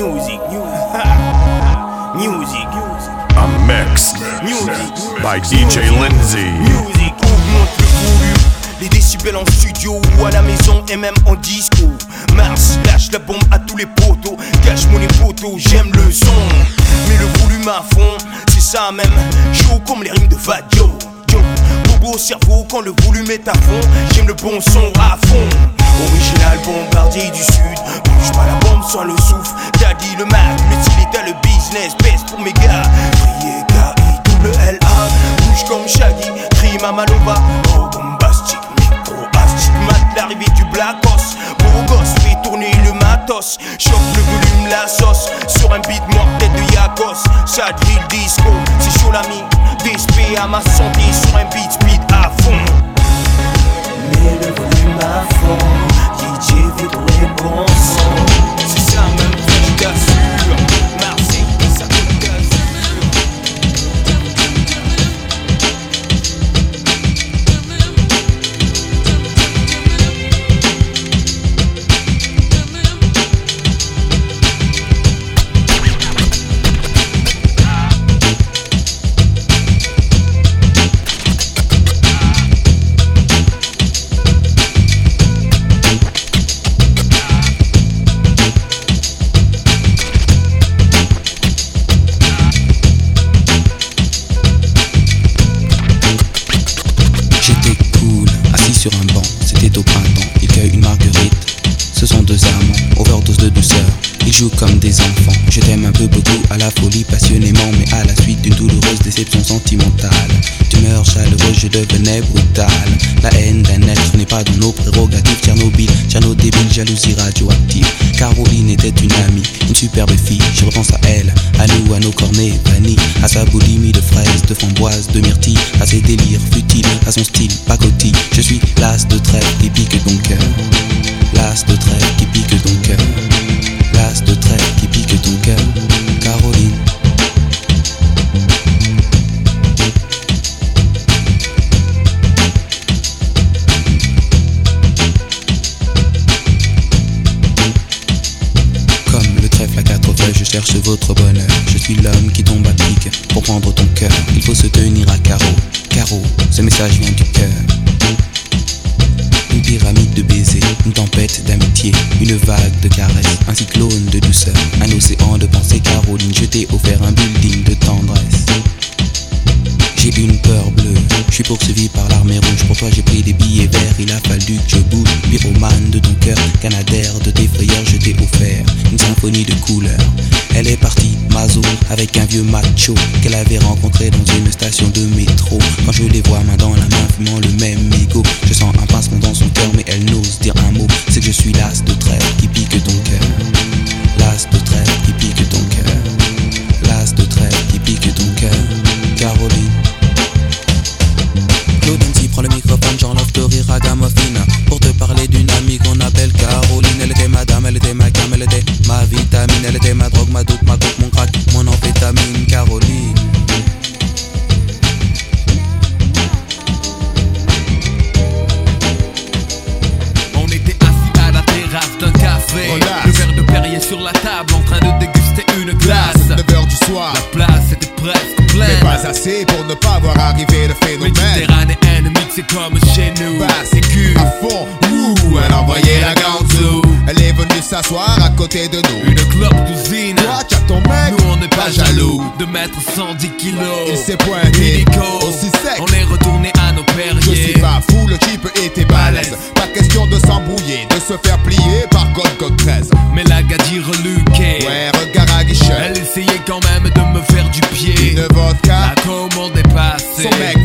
music, music, A mix music, by DJ Lindsay. music, augmente le volume. Les décibels en studio ou à la maison et même en disco. Mars lâche la bombe à tous les poteaux. Cache mon poteaux, j'aime le son. Mais le volume à fond, c'est ça même. Chaud comme les rimes de Vadio. Yo, Bobo au cerveau quand le volume est à fond. J'aime le bon son à fond. Original bombardier du sud. Bouge pas la bombe sans le souffle. Daddy le Mac, le style est le business. Best pour mes gars. Crier K-I-L-L-A. Bouge comme Shaggy. Crie ma malova. Oh, bombastique, micro astigmate. L'arrivée du Black Ops. Beau gosse, tourner le matos. Choque le volume, la sauce. Sur un beat mortel de Yakos. Ça drill disco. C'est chaud l'ami. DSP à ma santé. Sur un beat speed à fond. Mais le volume à fond DJ tourner le bon son Jouent comme des enfants. Je t'aime un peu beaucoup à la folie, passionnément, mais à la suite d'une douloureuse déception sentimentale. D'humeur chaleureuse, je devenais brutal. La haine d'un être n'est pas dans nos prérogatives. Tchernobyl, Tcherno débile, jalousie radioactive. Caroline était une amie, une superbe fille. Je repense à elle, à nous, à nos cornets bannis, à sa boulimie de fraises, de framboises, de myrtilles, à ses délires futiles, à son style pacotille. Je suis l'as de trêve qui pique ton cœur. L'as de trêve qui pique ton cœur. De trêve qui pique ton cœur. Caroline. Comme le trèfle à quatre feuilles, je cherche votre bonheur. Je suis l'homme qui tombe à pic pour prendre ton cœur. Il faut se tenir à carreau. Carreau, ce message vient du cœur. Pyramide de baisers, une tempête d'amitié, une vague de caresses, un cyclone de douceur, un océan de pensée. Caroline, je t'ai offert un building de tendresse. J'ai une peur bleue, je suis poursuivi par l'armée rouge. Pour toi, j'ai pris des billets verts, il a fallu que je bouge. Pyromane de ton cœur, canadaire de tes frayeurs, je t'ai offert une symphonie de couleurs. Elle est partie, Mazo, avec un vieux macho qu'elle avait rencontré dans une station de métro. Quand je les vois main dans la main, fumant le même ego, je sens un pincement dans son cœur, mais elle n'ose dire un mot. C'est que je suis l'as de trêve qui pique ton cœur. L'as de trêve qui pique ton cœur. L'as de trêve qui pique ton cœur. Ma vitamine Elle était ma drogue, ma dope, ma coke, mon crack, mon amphétamine Caroline On était assis à la terrasse d'un café Relax. Le verre de Perrier sur la table en train de déguster une glace 9h du soir. La place était presque Mais pleine pas assez pour ne pas voir arriver le phénomène. Méditerranéenne mixée comme chez nous Basse, C'est cul à fond, ouh, elle envoyait la ganzou. Elle est venue s'asseoir côté de nous. Une clope Toi, ton mec, Nous on n'est pas pas jaloux de mettre 110 kilos Il s'est pointé, aussi sec. On est retourné à nos Je suis pas fou, le type était balèze. Pas question de s'embrouiller, de se faire plier par God God 13. Mais la gadie reluquée Ouais, regard à guichet. Elle essayait quand même de me faire du pied Une vodka, La commande est passée son mec.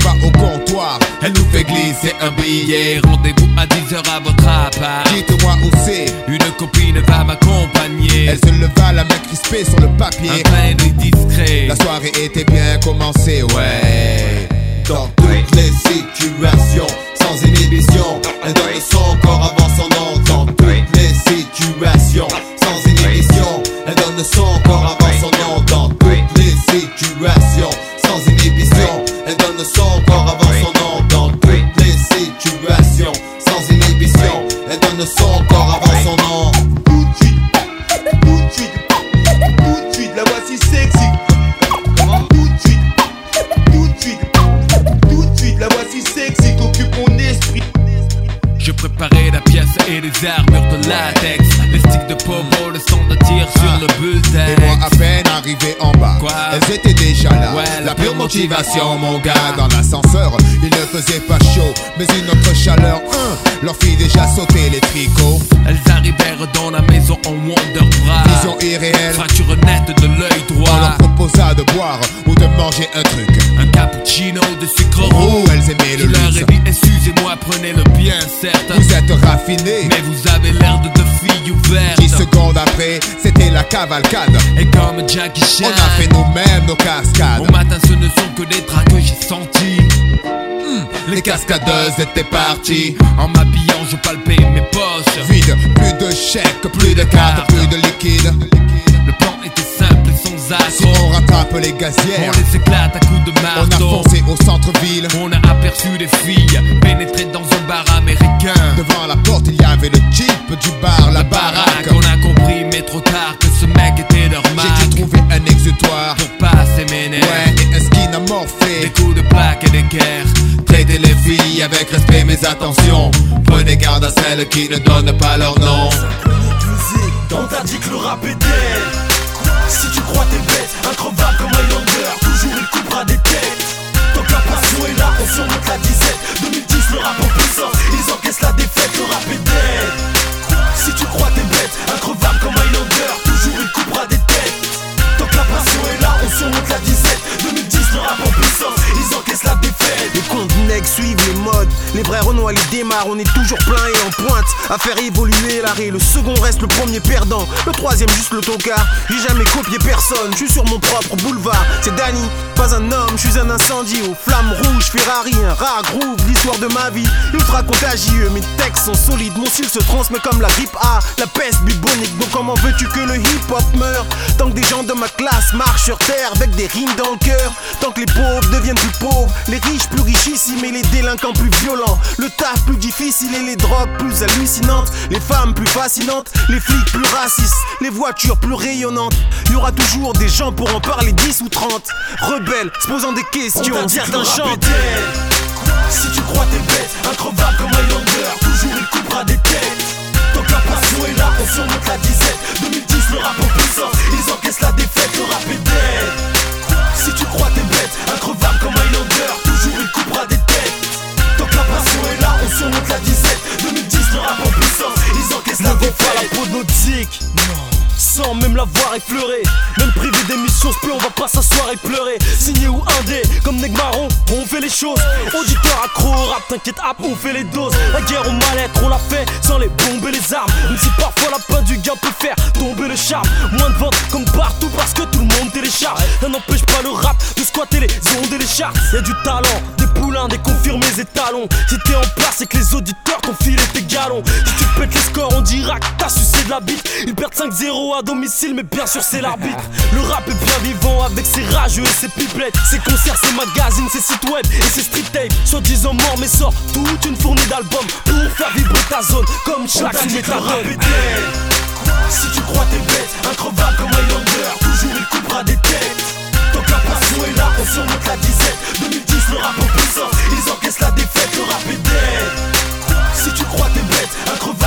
Elle nous fait glisser un billet Rendez-vous à 10h à votre appart Dites-moi où c'est. Une copine va m'accompagner Elle se leva, la main crispée sur le papier. Un discret La soirée était bien commencée, ouais. Dans toutes les situations, sans inhibition, elle donne son corps avant son nom. Dans toutes les situations, motivation mon gars. Dans l'ascenseur il ne faisait pas chaud Mais une autre chaleur hein, Leur fit déjà sauter les tricots Elles arrivèrent dans la maison en Wonder Bra. Vision irréelle Fracture nette de l'œil droit. Leur proposa de boire ou de manger un truc Un cappuccino de sucre Oh roux. elles aimaient le leur luxe ai dit, excusez-moi, prenez-le bien, certes. Vous êtes raffinés Mais vous avez l'air de deux filles ouvertes. 10 secondes après c'était la cavalcade Et comme Jackie Chan. On a fait nous-mêmes nos cascades Au matin, ce ne sont que des draps que j'ai sentis. Les cascadeuses étaient parties En m'habillant, je palpais mes poches. Vide, plus de chèques, plus de cartes, plus de liquide Le Si on rattrape les On gazières les éclate à coups de On a marteau. foncé au centre-ville On a aperçu des filles pénétrer dans un bar américain. Devant la porte il y avait le jeep du bar, la baraque On a compris, mais trop tard, que ce mec était leur J'ai dû trouver un exutoire Pour passer mes nerfs. Ouais, et un skin Des amorphé coups de plaque et des guerres. Traitez les filles avec respect mais attention Prenez garde à celles qui ne donnent pas leur nom On t'a dit que le rap est dead Si tu crois t'es bête, increvable comme Highlander Toujours il coupera des têtes. Tant que la passion est là, on surmonte la disette. 2010 le rap en puissance, ils encaissent la défaite Le rap est dead. Si tu crois t'es bête, increvable Les comptes nègres suivent les modes, les vrais Renois les démarrent, on est toujours plein et en pointe. À faire évoluer l'arrêt, le second reste le premier perdant, le troisième juste le tocard. J'ai jamais copié personne, je suis sur mon propre boulevard. C'est Danny, pas un homme, je suis un incendie aux flammes rouges, Ferrari, un rare groove, l'histoire de ma vie. Ultra contagieux, mes textes sont solides, mon style se transmet comme la grippe A, la peste bubonique. Donc comment veux-tu que le hip-hop meure? Tant que des gens de ma classe marchent sur terre avec des rimes dans le cœur, tant que les pauvres deviennent plus pauvres, les riches plus richissimes et les délinquants plus violents, le taf plus difficile et les drogues plus hallucinantes, les femmes plus fascinantes, les flics plus racistes, les voitures plus rayonnantes. Il y aura toujours des gens pour en parler 10 ou 30 rebelles se posant des questions. Certains chantent. Si tu crois t'es bête, increvable comme Highlander Toujours il coupera des têtes Tant que la passion est là, on surmonte la disette 2010 le rap en puissance, ils encaissent la défaite Le rap est dead Si tu crois t'es bête, increvable comme Highlander on surmonte la disette 2010 le rap en puissance, ils encaissent la défaite pas la peau de notre zik sans même l'avoir effleuré Même privé d'émissions se on va pas s'asseoir et pleurer. Signé ou indé comme Negmaron on fait les choses. Auditeur accro au rap t'inquiète hop on fait les doses. La guerre au mal-être on l'a fait sans les bombes et les armes. Même si parfois la peine du gain peut faire tomber le charme. Moins de ventes comme partout parce que tout le monde télécharge. Ça n'empêche pas le rap de squatter les ondes et les charts. Y'a du talent, des poulains, des confirmés étalons. Si t'es en place et que les auditeurs t'ont filé tes galons. Si tu pètes les scores on dira que t'as sucé de la bite. Ils perdent 5-0 à domicile mais bien sûr c'est l'arbitre. Le rap est bien vivant avec ses rageux et ses pipelettes. Ses concerts, ses magazines, ses sites web et ses street tapes. Soi-disant mort mais sort toute une fournée d'albums Pour faire vibrer ta zone comme méthadone est dead. Si tu crois t'es bête, increvable comme Highlander Toujours il coupera des têtes. Tant que la passion est là, on surmonte la disette. 2010 le rap en puissance, ils encaissent la défaite Le rap est dead. Si tu crois t'es bête, increvable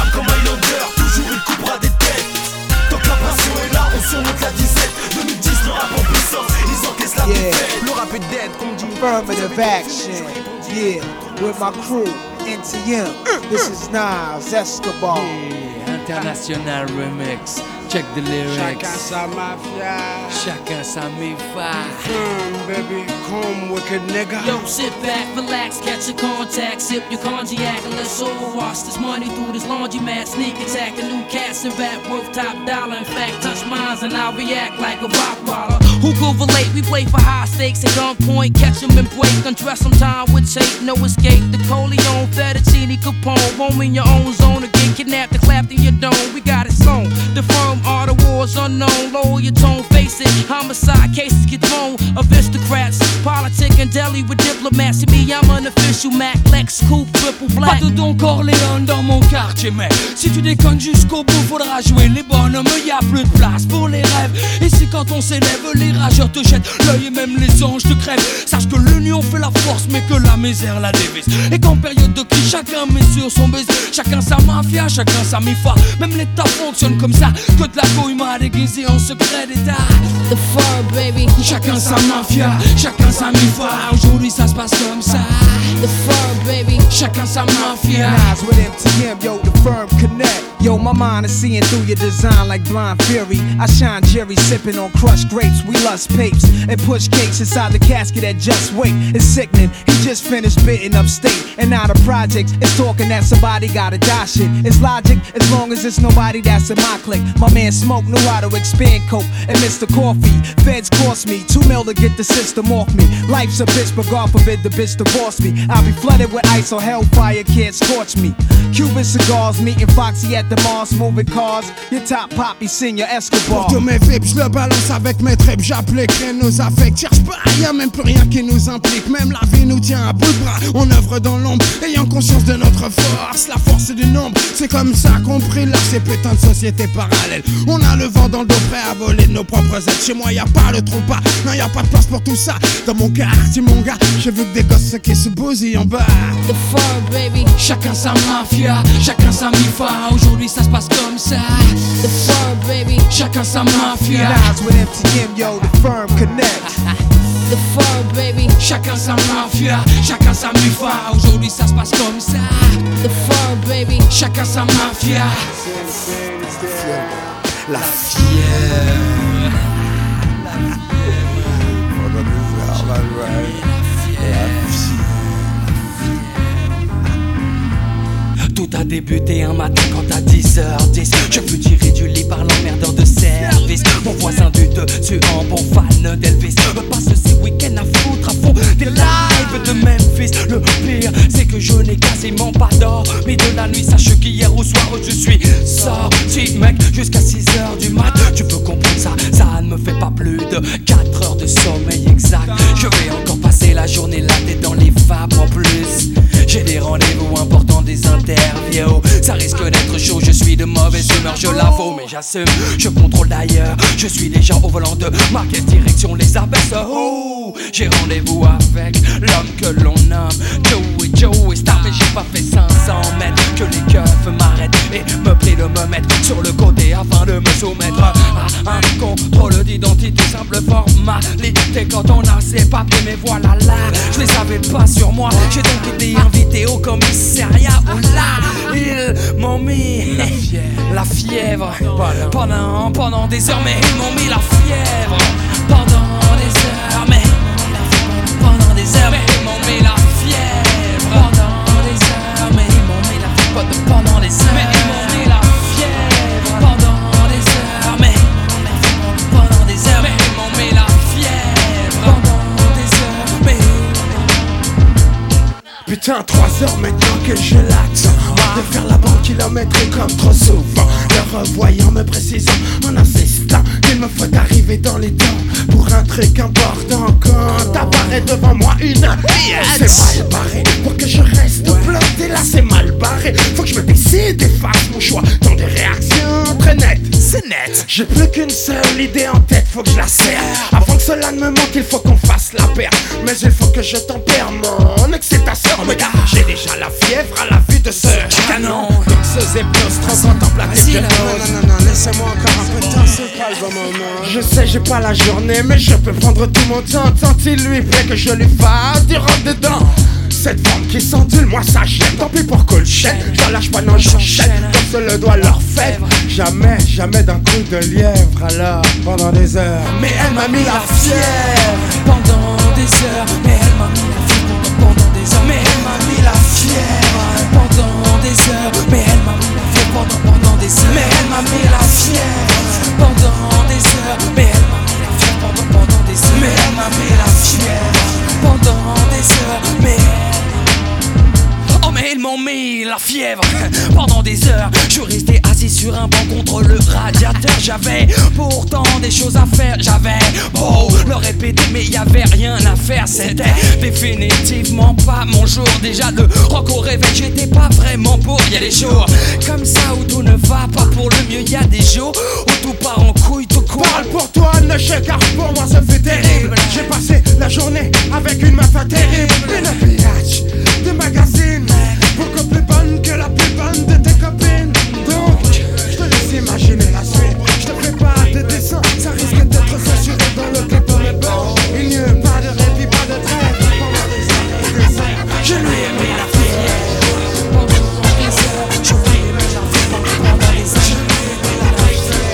Yeah. défaite Le rap est dead comme dit Affirmative action. Yeah, with my crew, NTM. Mm, this mm. is Nas Escobar. International Remix. Check the lyrics. sa mafia. Chacun sa mi-fa. Come, baby, come, wicked nigga. Yo, sit back, relax, catch a contact, sip your cognac, and let's all wash this money through this laundromat. Sneak attack, a new cast and rap worth top dollar. In fact, touch mines and I'll react like a rock waller. Who could relate? We play for high stakes at gunpoint, catch 'em and break, undress 'em time with tape, no escape. The Coleon, Fettuccine, Capone, home in your own zone again, kidnapped and clapped in your We got it sewn. The firm are the wars unknown. Lower your tone, face it. Homicide cases get thrown. Aristocrats, politic and deli with diplomats. See me, I'm an official Mac, Lex, Coupe, triple black. Pas de Don Corleone dans mon quartier, mais si tu déconnes jusqu'au bout, faudra jouer les bonhommes. Y a plus de place pour les rêves. Et si quand on s'élève, les rageurs te jettent l'œil et même les anges te crèvent. Sache que l'union fait la force, mais que la misère la dévise. Et qu'en période de crise, chacun met sur son baiser. Chacun sa mafia, chacun sa mifa. Même l'État fonctionne comme ça. Que de la couille m'a déguisé en secret d'État. The fur, baby. Chacun sa mafia, chacun sa mifa. Aujourd'hui ça se passe comme ça. The fur, baby. Chacun sa mafia. Nas with MTM, yo, the firm connect. Yo, my mind is seeing through your design like blind fury. I shine Jerry sipping on crushed grapes. We lust papes and push cakes inside the casket at Just Wait. It's sickening. He just finished spitting upstate. And now the projects. is talking that somebody gotta die shit. It's logic as long as it's nobody that's in my clique. My man Smoke knew how to expand coke and Mr. Coffee. Feds cost me two mil to get the system off me. Life's a bitch, but God forbid the bitch divorce me. I'll be flooded with ice or hellfire can't scorch me. Cuban cigars, meeting Foxy at the Mars, moving cars. Your top poppy, senior Escobar. Pour tous mes vips, je le balance avec mes tripes, j'applique rien nous affecte. Cherche pas, y'a même plus rien qui nous implique. Même la vie nous tient à bout de bras. On œuvre dans l'ombre, ayant conscience de notre force. La force du nombre, c'est comme ça qu'on brille là, ces putains de sociétés parallèles. On a le vent dans le dos, prêt à voler de nos propres ailes. Chez moi, y a pas le trou pas, non, y a pas de place pour tout ça. Dans mon quartier, mon gars, j'ai vu que des gosses qui se bousillent en bas. The fur, baby. Chacun sa mafia, chacun sa mifa. Aujourd'hui ça se passe comme ça. The fur, baby. Chacun sa mafia. With MTM, yo, the firm connect. The fur, baby. Chacun sa mafia, chacun sa mifa. Aujourd'hui ça se passe comme ça. The fur, baby. Chacun sa mafia. La fièvre. Débuté un matin quand à 10h10 Je fus tiré du lit par l'emmerdeur de service. Mon voisin du dessus en bon fan d'Elvis. Passe ces week-ends à foutre à fond des lives de Memphis. Le pire c'est que je n'ai quasiment pas d'or Mais de la nuit. Sache qu'hier au soir je suis sorti mec Jusqu'à 6h du mat. Tu peux comprendre ça, ça ne me fait pas plus de 4 heures de sommeil exact. Je vais encore la journée là tête dans les vapes en plus. J'ai des rendez-vous importants, des interviews. Ça risque d'être chaud, je suis de mauvaise humeur, je l'avoue Mais j'assume, je contrôle d'ailleurs Je suis déjà au volant de ma direction les abaisse J'ai rendez-vous avec l'homme que l'on nomme Joey Joey Star Mais j'ai pas fait 500 mètres Que les keufs m'arrêtent et me prient de me mettre sur le côté Afin de me soumettre à un contrôle d'identité Simple formalité. Quand on a ses papiers Mais voilà là, je les avais pas sur moi. J'ai donc été invité au commissariat où là, ils m'ont mis la fièvre, Pendant, pendant des heures Mais ils m'ont mis la fièvre. Pendant des heures Mais pendant des heures Mais Pendant des heures. Mais ils m'ont la fièvre Pendant des heures. Mais pendant des heures. Mais ils m'ont mis la fièvre Pendant des heures. Mais Putain, 3 heures maintenant que je l'attends De faire la bande kilométrique comme trop souvent. Le revoyant me précisant en insistant Qu'il me faut arriver dans les temps Pour un truc important Quand apparaît devant moi une C'est mal barré Pour que je reste bloqué. Là c'est mal barré. Faut que je me décide et fasse mon choix. Dans des réactions très nettes C'est net J'ai plus qu'une seule idée en tête Faut que je la serre. Avant que cela ne me manque il faut qu'on fasse la paire. Mais il faut que je tempère mon excitation. Regarde, j'ai déjà la fièvre à la vue de ce canon. Mixeuse et plus, trop contemplatif Vas-y, de Non, non, non, laissez-moi encore un peu de temps, c'est calme un moment. Je sais, j'ai pas la journée, mais je peux prendre tout mon temps. Tant il lui plaît que je lui fasse du rentre dedans cette forme qui s'endule, moi ça j'aime Tant pis pour chaîne, j'en lâche pas, non j'enchaîne. Comme se le doit leur fèvre. Jamais, jamais d'un coup de lièvre. Alors, pendant des heures. Mais elle m'a mis la fièvre. Pendant des heures. Mais elle m'a mis la fièvre. Pendant des heures. Mais elle m'a mis la fièvre. Pendant des heures. Mais elle m'a mis la fièvre. Pendant, pendant des heures. Mais elle m'a mis la fièvre. Pendant des heures. Mais elle m'a mis la fièvre. Pendant, pendant des heures. Mais elle m'a mis la fièvre Pendant des heures Mais ils m'ont mis la fièvre Pendant des heures Je restais assis sur un banc contre le radiateur. J'avais pourtant des choses à faire, j'avais beau le répéter, mais y avait rien à faire. C'était définitivement pas mon jour. Déjà, le rock au réveil, j'étais pas vraiment pour. Y a des jours comme ça où tout ne va pas pour le mieux. Y a des jours où tout part en couille, tout court. Parle pour toi, ne chèque, car pour moi ça fait terrible. J'ai passé la journée avec une meuf terrible. Une de tes. Donc, je te laisse imaginer la suite. Je te fais pas de dessin, ça risque d'être censuré dans le clip de mes bords. Il n'y a pas de répit, pas de trêve. Pendant des et des je lui ai mis la heures, je lui ai mis la heures, je lui ai mis la heures.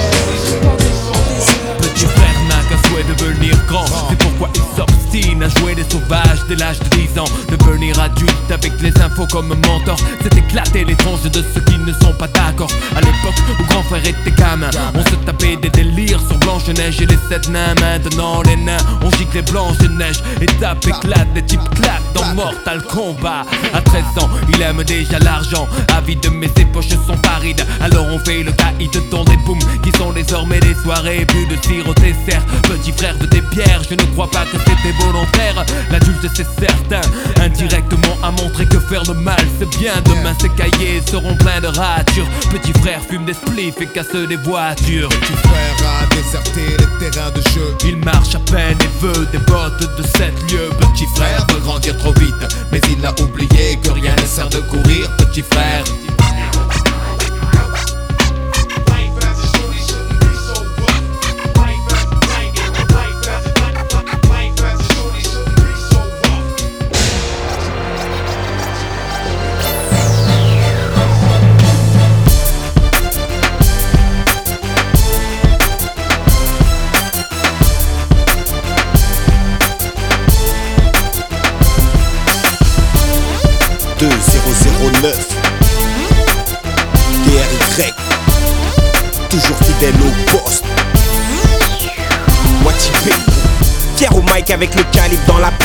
Petit frère n'a qu'un souhait de devenir grand pourquoi il s'obstine à jouer des sauvages dès l'âge de 10 ans. Devenir adulte avec les infos comme mentor C'est éclater les tranches de ceux qui ne sont pas d'accord. À l'époque où grand frère était gamin On se tapait des délires sur Blanche-Neige et les sept nains Maintenant les nains. On gicle les Blanche-Neige Et tape éclate, des types claquent dans Mortal Kombat. À 13 ans il aime déjà l'argent Avide mais ses poches sont parides. Alors on fait le caïd dans des booms Qui sont désormais des soirées Plus de au dessert. Petit frère de tes pierres Je ne crois pas que c'était volontaire. L'adulte c'est certain Indirectement a montré que faire le mal c'est bien. Demain ses cahiers seront pleins de ratures. Petit frère fume des spliffs et casse des voitures. Petit frère a déserté les terrains de jeu. il marche à peine et veut des bottes de 7 lieues. Petit frère veut grandir trop vite Mais il a oublié que rien ne sert de courir. Petit frère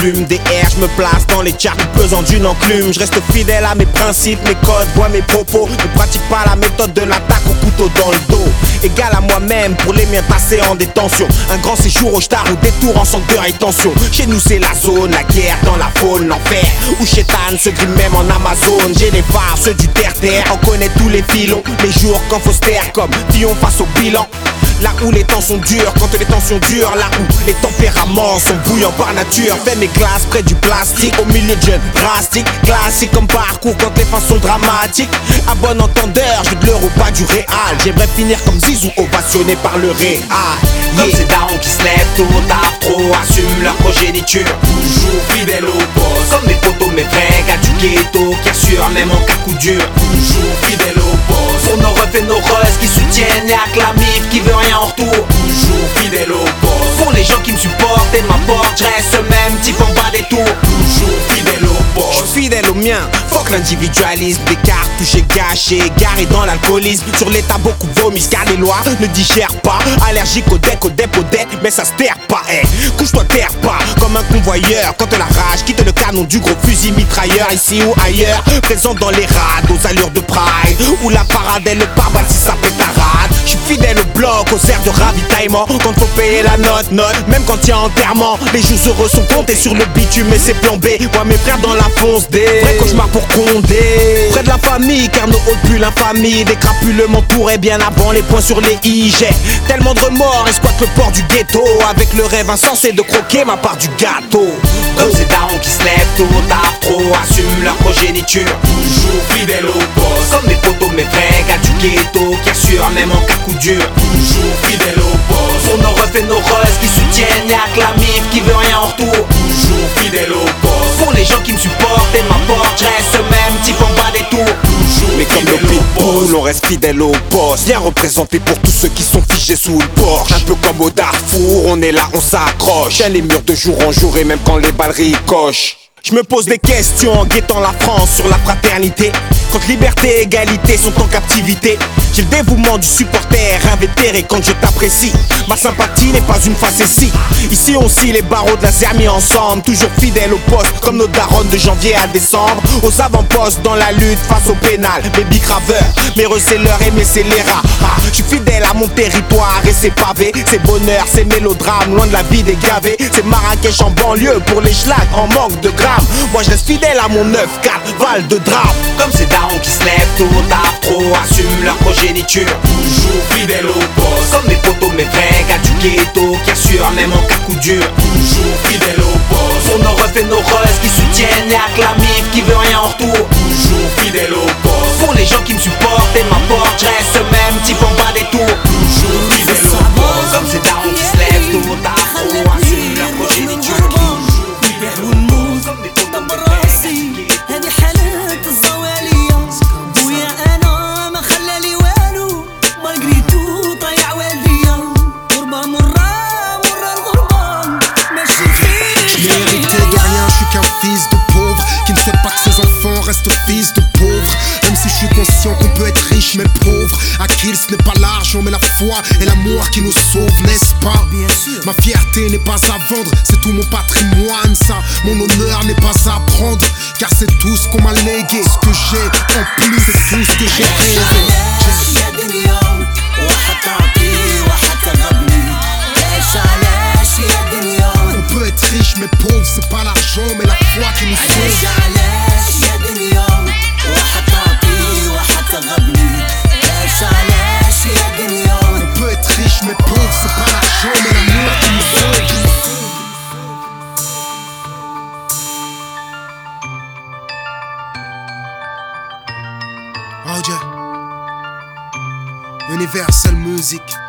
Des airs, je me place dans les charts pesant d'une enclume. Je reste fidèle à mes principes, mes codes, vois mes propos. Ne pratique pas la méthode de l'attaque au couteau dans le dos. Égal à moi-même pour les miens passés en détention. Un grand séjour au star ou détour en centre de rétention Chez nous c'est la zone, la guerre dans la faune, l'enfer. Où Chétan se grime même en Amazon J'ai les phares, ceux du terre-terre. On connaît tous les filons, les jours quand faut se taire Comme Dion face au bilan Là où les temps sont durs, quand les tensions durent Là où les tempéraments sont bouillants par nature. Fais mes classes près du plastique Au milieu de jeunes drastiques. Classique comme parcours quand les fins sont dramatiques. À bon entendeur, je veux de l'euro pas du réel. J'aimerais finir comme Zizou ovationné par le réel. Comme ces darons qui se lèvent tôt, tard, trop Assument leur progéniture. Toujours fidèles au poste. Comme mes potos, mes vrais gars du ghetto Qui assurent même en cas coup dur. Toujours fidèles au poste Pour nos refs nos russes qui soutiennent. Et acclament qui veut rien en retour. Toujours fidèle au poste. Pour les gens qui me supportent et m'apportent Je reste même type en bas des tours. Toujours fidèle au poste. Je suis fidèle au mien. Fuck l'individualisme Des cartouches gâchés Garés dans l'alcoolisme. Sur l'état beaucoup vomissent Car les lois ne digèrent pas. Allergique au deck, au dep, au deck Mais ça se terre pas eh. Couche-toi terre pas Comme un convoyeur. Quand la rage quitte le canon du gros fusil mitrailleur. Ici ou ailleurs Présent dans les rades Aux allures de pride parade est le pare si ça pétarade Je suis fidèle au bloc Aux airs de ravitaillement. Quand faut payer la note, note Même quand y a enterrement. Les jours heureux sont comptés sur le bitume Et c'est plan B Moi mes frères dans la fonce des Vrai cauchemar pour Condé. Près de la famille car nos hôtes puent l'infamie. Des crapules m'entouraient bien avant les points sur les i J'ai tellement de remords et le port du ghetto. Avec le rêve insensé de croquer ma part du gâteau. Comme ces darons qui se lèvent tôt tard trop Assument leur progéniture. Toujours fidèles au poste Comme mes potos mes vrais gars du ghetto Qui assurent même en cas Toujours fidèles au poste. Nos refs et nos russes qui soutiennent. Et acclament Qui veut rien en retour. Toujours fidèles au poste. Pour les gens qui me supportent et m'apportent Je reste ce même type en bas des tours. Toujours Mais comme le pitbull on reste fidèle au poste. Bien représenté pour tous ceux qui sont fichés sous le porche. Un peu comme au Darfour on est là on s'accroche. Les murs de jour en jour et même quand les balles ricochent. Je me pose des questions en guettant la France sur la fraternité Quand liberté et égalité sont en captivité J'ai le dévouement du supporter invétéré quand je t'apprécie. Ma sympathie n'est pas une facétie Ici. Aussi les barreaux de la mis ensemble Toujours fidèles au poste comme nos darons de janvier à décembre. Aux avant-postes dans la lutte face au pénal Baby graveurs, mes receleurs et mes scélérats. Ah, Je suis fidèle à mon territoire et ses pavés C'est bonheur, c'est mélodrame, loin de la vie des gavés C'est Marrakech en banlieue pour les schlags en manque de grammes Moi je reste fidèle à mon 9 4 val de drame. Comme ces qui se lèvent tôt tard trop Assument leur progéniture. Toujours fidèle au poste. Comme mes potos mes vrais gars du ghetto Qui assurent même en cas coup dur. Toujours fidèle au poste. Pour nos refs et nos russes qui soutiennent et acclament qui veut rien en retour. Toujours fidèle au poste. Pour les gens qui me supportent et m'apportent Je reste même type en bas des tours mais pauvre, À qui ce n'est pas l'argent mais la foi et l'amour qui nous sauvent, n'est-ce pas? Bien sûr. Ma fierté n'est pas à vendre, c'est tout mon patrimoine, ça. Mon honneur n'est pas à prendre, car c'est tout ce qu'on m'a légué. Ce que j'ai en plus, c'est tout ce que j'ai rêvé. On peut être riche mais pauvre, c'est pas l'argent mais la foi qui nous sauve. Universal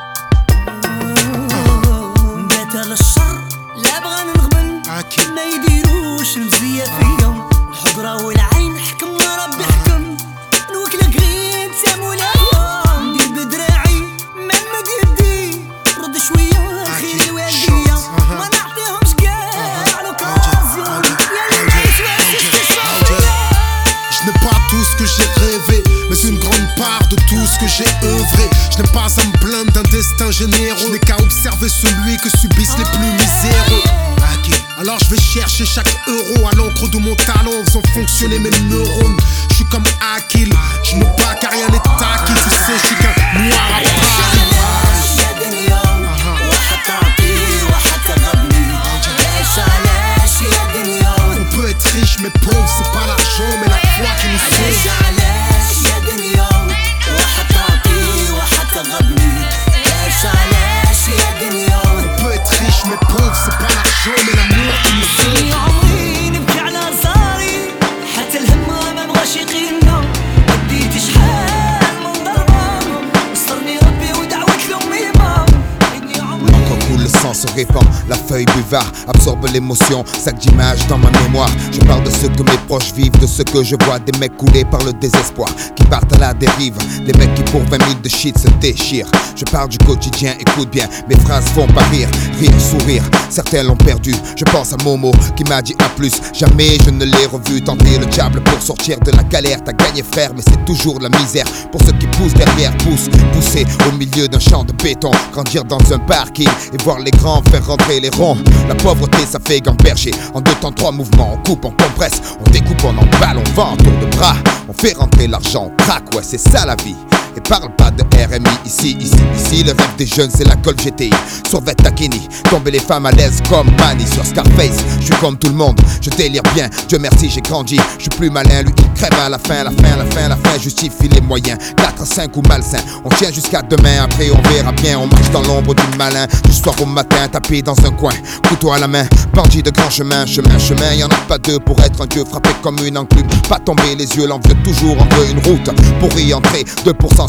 proches vivent, de ce que je vois, des mecs coulés par le désespoir, qui partent à la dérive, des mecs qui pour 20 000 de shit se déchirent. Je parle du quotidien, écoute bien, mes phrases font pas rire, rire, sourire. Certains l'ont perdu, je pense à Momo qui m'a dit à plus. Jamais je ne l'ai revu tenter le diable pour sortir de la galère. T'as gagné frère, mais c'est toujours la misère pour ceux qui poussent derrière, poussent, pousser au milieu d'un champ de béton, grandir dans un parking et voir les grands faire rentrer les ronds. La pauvreté, ça fait gamberger. En deux temps, trois mouvements, on coupe, on compresse, on découpe, on emballe, on vend en tour de bras. On fait rentrer l'argent, on ouais, c'est ça la vie. Parle pas de RMI ici, ici, ici. Le rêve des jeunes, c'est la colle GTI. Sur Takini, tomber les femmes à l'aise comme Manny sur Scarface. Je suis comme tout le monde, je délire bien. Dieu merci, j'ai grandi. Je suis plus malin, lui il crève à la fin, la fin, la fin, la fin. Justifie les moyens. 4, 5 ou malsain. On tient jusqu'à demain, après on verra bien. On marche dans l'ombre du malin. Du soir au matin, tapé dans un coin. Couteau à la main, bandit de grand chemin, chemin, chemin. Y en a pas deux pour être un dieu frappé comme une enclume. Pas tomber les yeux, l'envieux toujours en veut une route. Pour y entrer, 2%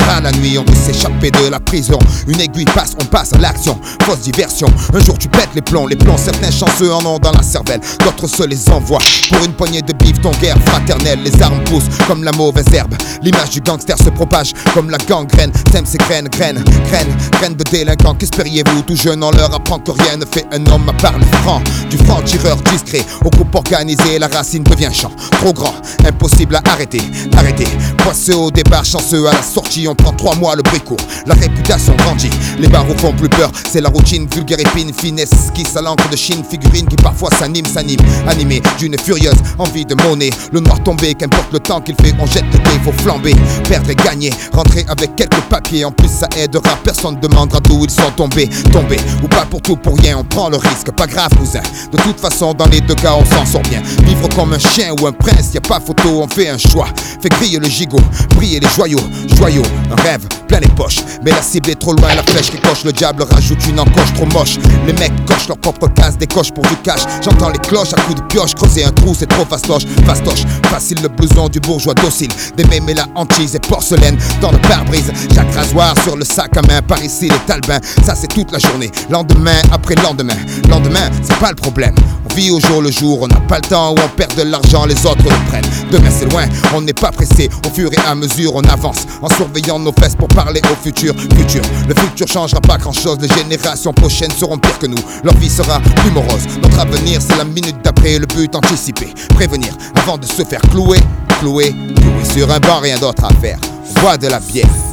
rats la nuit. On veut s'échapper de la prison. Une aiguille passe, on passe à l'action. Fausse diversion. Un jour tu pètes les plombs, les plombs. Certains chanceux en ont dans la cervelle. D'autres se les envoient. Pour une poignée de bif, ton guerre fraternelle. Les armes poussent comme la mauvaise herbe. L'image du gangster se propage comme la gangrène. T'aimes ces graines, graines, graines, graines de délinquants. Qu'espériez-vous Tout jeune, on leur apprend que rien ne fait un homme à part le franc. Du franc tireur discret au groupe organisé, la racine devient champ. Trop grand, impossible à arrêter, arrêter. Poisseux au départ, chanceux à la sortie, prend trois mois le bricot. La réputation grandit, les barreaux font plus peur. C'est la routine, vulgaire épine, finesse, qui à l'encre de Chine, figurine qui parfois s'anime, s'anime. Animé d'une furieuse envie de monnaie. Le noir tombé, qu'importe le temps qu'il fait, on jette le dé, faut flamber. Perdre et gagner, rentrer avec quelques papiers. En plus, ça aidera, personne demandera d'où ils sont tombés. Tombés, ou pas pour tout, pour rien, on prend le risque. Pas grave, cousin. De toute façon, dans les deux cas, on s'en sort bien. Vivre comme un chien ou un prince, y a pas photo, on fait un choix. Fait griller le gigot, briller les joyaux, joyaux, un rêve, plein les poches. Mais la cible est trop loin, la flèche qui coche, le diable rajoute une encoche trop moche. Les mecs cochent leur propre case, décochent pour du cash. J'entends les cloches à coups de pioche, creuser un trou, c'est trop fastoche, fastoche. Facile le blouson du bourgeois docile, des mémés la hantise et porcelaine dans le pare-brise. Chaque rasoir sur le sac à main, par ici les talbins, ça c'est toute la journée. Lendemain après lendemain, lendemain, c'est pas le problème. On vit au jour le jour, on n'a pas le temps où on perd de l'argent, les autres le prennent. Demain c'est loin, on n'est pas pressé, au fur et à mesure on avance en surveillant nos fesses pour parler au futur. Futur, le futur changera pas grand chose, les générations prochaines seront pires que nous. Leur vie sera plus morose. Notre avenir c'est la minute d'après, le but anticipé. Prévenir avant de se faire clouer, clouer, clouer sur un banc, rien d'autre à faire. On boit de la bière.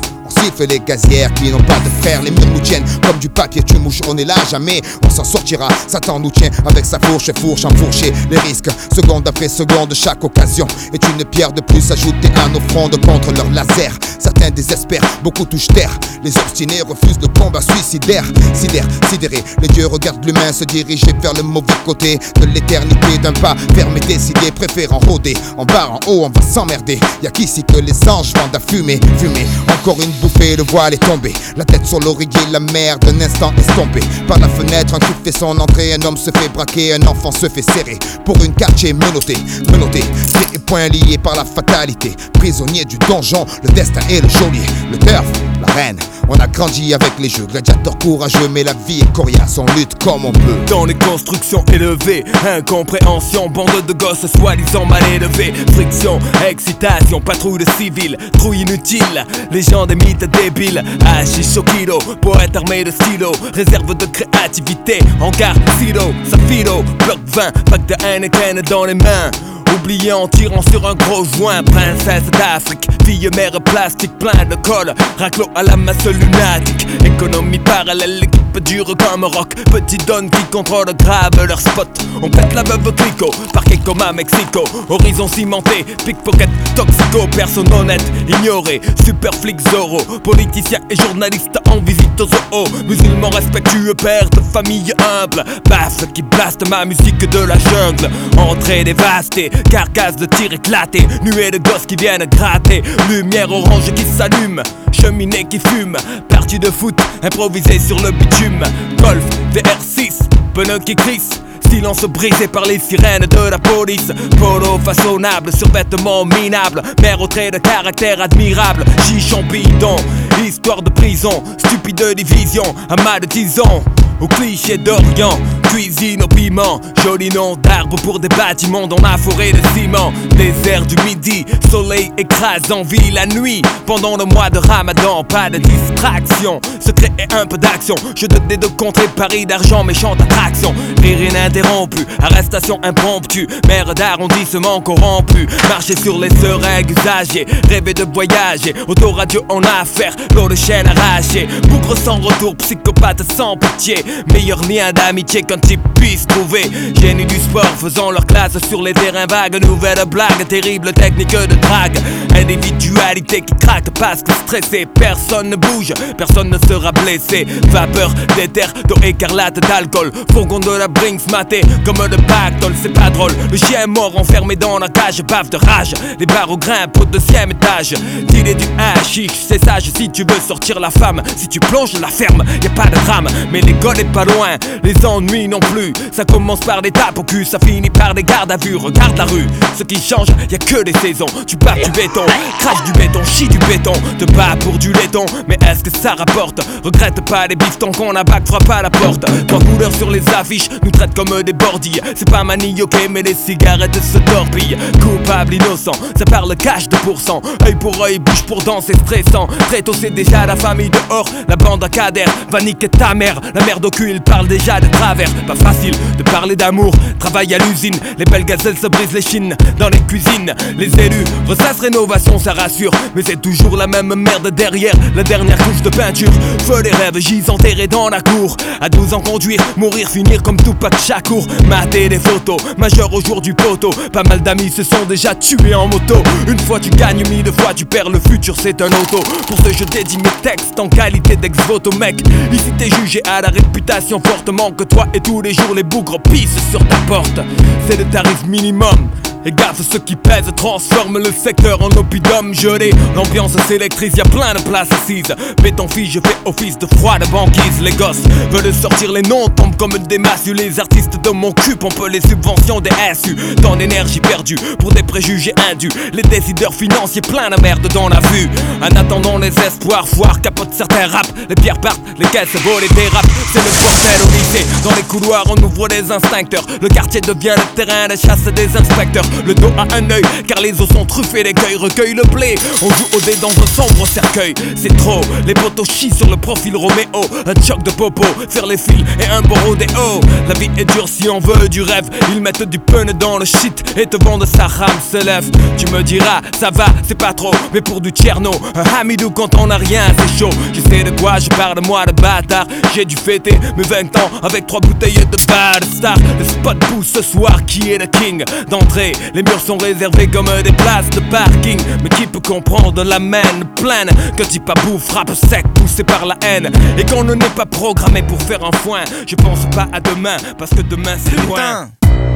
Les gazières qui n'ont pas de fer, les murs nous tiennent comme du papier, tu mouches, on est là, jamais on s'en sortira. Satan nous tient avec sa fourche, fourche enfourchée. Les risques, seconde après seconde, chaque occasion est une pierre de plus ajoutée à nos frondes contre leur laser. Certains désespèrent, beaucoup touchent terre. Les obstinés refusent le combat suicidaire. Sidère, sidéré, les dieux regardent l'humain se diriger vers le mauvais côté de l'éternité d'un pas fermé, décidé, préférant rôder. En bas, en haut, on va s'emmerder. Y'a qu'ici que les anges vendent à fumer, fumer. Encore une le voile est tombé. La tête sur l'oreiller, la mer d'un instant estompée. Par la fenêtre, un coup fait son entrée. Un homme se fait braquer, un enfant se fait serrer. Pour une quartier menotté, menotté. Pieds et poings liés par la fatalité. Prisonnier du donjon, le destin est le geôlier. Le turf, la reine. On a grandi avec les jeux, gladiateurs courageux, mais la vie est coriace, on lutte comme on peut. Dans les constructions élevées, incompréhension, bande de gosses soi-disant mal élevés, friction, excitation, patrouille de civils, trouille inutile, les gens des mythes débiles, hashish au kilo, poète armé de stylo, réserve de créativité, encart, silo, safiro, bloc 20, pack de Heineken dans les mains. Oublié en tirant sur un gros joint, princesse d'Afrique, fille mère plastique plein de colle, raclo à la masse lunatique, économie parallèle, l'équipe dure comme rock, petit donne qui contrôle grave leur spot. On pète la veuve clico, parquet comme à Mexico, horizon cimenté, pickpocket, toxico, personne honnête, ignoré, super flic Zorro, politicien et journaliste en visite au zoo, musulman respectueux, père de famille humble, baffle qui blaste ma musique de la jungle, entrée dévastée, carcasse de tir éclaté, nuée de gosses qui viennent gratter, lumière orange qui s'allume, cheminée qui fume, partie de foot improvisée sur le bitume, golf VR6, pneus qui crissent. Silence brisé par les sirènes de la police. Polo façonnable, survêtement minable. Mère au trait de caractère admirable. Chichon bidon, histoire de prison. Stupide division, amas de tison au cliché d'Orient, cuisine au piment, joli nom d'arbre pour des bâtiments dans la forêt de ciment. Désert du midi, soleil écrase en vie la nuit. Pendant le mois de Ramadan, pas de distraction, secret et un peu d'action. Je te des deux contrées Paris d'argent, méchante attraction. Rire ininterrompu, arrestation impromptue, mère d'arrondissement corrompu. Marcher sur les seringues usagées, rêver de voyager. Autoradio en affaire, l'eau de chaîne arrachée. Bougre sans retour, psychopathe sans pitié. Meilleur lien d'amitié qu'un type puisse trouver. Génie du sport faisant leur classe sur les terrains vagues. Nouvelle blague, terrible technique de drague. Individualité qui craque parce que stressé, personne ne bouge, personne ne sera blessé. Vapeur d'éther, d'eau écarlate, d'alcool. Fourgon de la Brinks maté comme le pactole, c'est pas drôle. Le chien mort enfermé dans la cage, bave de rage. Les barres au grimpent au deuxième étage. Dealer du hashish, c'est sage si tu veux sortir la femme. Si tu plonges la ferme, y a pas de drame. Mais l'école est pas loin, les ennuis non plus. Ça commence par des tapes au cul, ça finit par des gardes à vue. Regarde la rue, ce qui change, y a que des saisons. Tu bats du béton, crache du béton, chie du béton. Te bats pour du laiton, mais est-ce que ça rapporte? Regrette pas les bifetons qu'on a bac, frappe à la porte. Trois couleurs sur les affiches nous traitent comme des bordilles. C'est pas manioqué, mais les cigarettes se torpillent. Coupable, innocent, ça parle cash de pourcent. Œil pour œil, bouche pour dent, c'est stressant. Très tôt, c'est déjà la famille dehors. La bande à cader va niquer ta mère. La mère au cul, il parle déjà de travers. Pas facile de parler d'amour. Travail à l'usine, les belles gazelles se brisent les chines. Dans les cuisines, les élus ressassent rénovation, ça rassure. Mais c'est toujours la même merde derrière la dernière couche de peinture. Feu les rêves, j'y enterrés dans la cour. À 12 ans, conduire, mourir, finir comme Tupac Shakur. Mater des photos, majeur au jour du poteau. Pas mal d'amis se sont déjà tués en moto. Une fois tu gagnes, mille fois tu perds, le futur c'est un auto. Pour ce je dédie mes textes en qualité d'ex-voto, mec. Ici t'es jugé à la réputation fortement que toi et tous les jours les bougres pissent sur ta porte. C'est le tarif minimum. Et gaffe, ceux qui pèsent transforment le secteur en oppidum gelé. L'ambiance s'électrise, y a plein de places assises. Béton fille, je fais office de froide banquise. Les gosses veulent sortir les noms, tombent comme des massues. Les artistes de mon cul on peut les subventions des SU. Tant d'énergie perdue pour des préjugés indus. Les décideurs financiers plein de merde dans la vue. En attendant les espoirs, foire capote certains rap. Les pierres partent, les caisses volent et dérapent. C'est le bordel au lycée. Dans les couloirs, on ouvre des instincteurs. Le quartier devient le terrain de chasse des inspecteurs le dos à un œil, car les os sont truffés, l'écueil recueille le blé. On joue au dé dans un sombre cercueil, c'est trop. Les potos chient sur le profil Roméo, un choc de popo, faire les fils et un bon rodéo. La vie est dure si on veut du rêve, ils mettent du pun dans le shit et te vendent sa rame se lève. Tu me diras, ça va, c'est pas trop, mais pour du tcherno, un hamidou quand on a rien, c'est chaud. Je sais de quoi je parle, moi de bâtard. J'ai dû fêter mes 20 ans avec trois bouteilles de bad star. Le spot pousse ce soir, qui est le king d'entrée les murs sont réservés comme des places de parking. Mais qui peut comprendre la main pleine que dit bouffe, frappe sec, poussé par la haine. Et qu'on ne n'est pas programmé pour faire un foin. Je pense pas à demain, parce que demain c'est loin.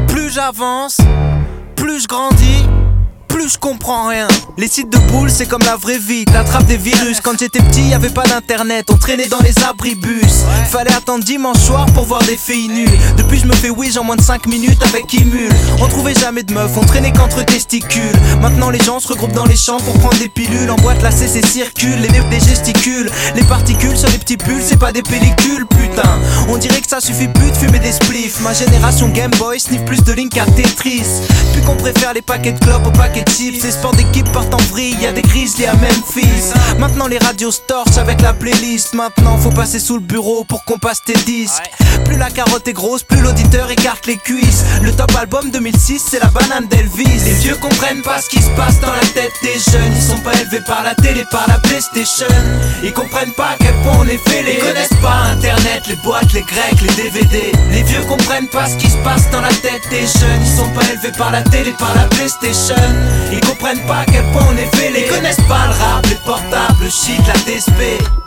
Plus j'avance, plus je grandis je comprends rien. Les sites de boules, c'est comme la vraie vie, t'attrapes des virus. Quand j'étais petit, y avait pas d'internet, on traînait dans les abribus. Fallait attendre dimanche soir pour voir des filles nues. Depuis, je me fais oui en moins de 5 minutes avec Imul. On trouvait jamais de meufs, on traînait qu'entre testicules. Maintenant, les gens se regroupent dans les champs pour prendre des pilules. En boîte, la CC circule, les des gesticules. Les particules sur les petits pulls, c'est pas des pellicules, putain. On dirait que ça suffit plus de fumer des spliffs. Ma génération Game Boy sniff plus de Link à Tetris. Puis qu'on préfère les paquets de clopes aux paquets de chips. Les sports d'équipe partent en vrille, y a des grizzlies à Memphis. Maintenant les radios torchent avec la playlist. Maintenant faut passer sous le bureau pour qu'on passe tes disques. Plus la carotte est grosse, plus l'auditeur écarte les cuisses. Le top album 2006, c'est la banane d'Elvis. Les vieux comprennent pas ce qui se passe dans la tête des jeunes. Ils sont pas élevés par la télé, par la PlayStation. Ils comprennent pas à quel point on est fêlés. Ils connaissent pas Internet, les boîtes, les grecs, les DVD. Les vieux comprennent pas ce qui se passe dans la tête des jeunes. Ils sont pas élevés par la télé, par la PlayStation. Ils comprennent pas quel point on est fêlés. Ils connaissent pas le rap, les portables, le shit, la DSP.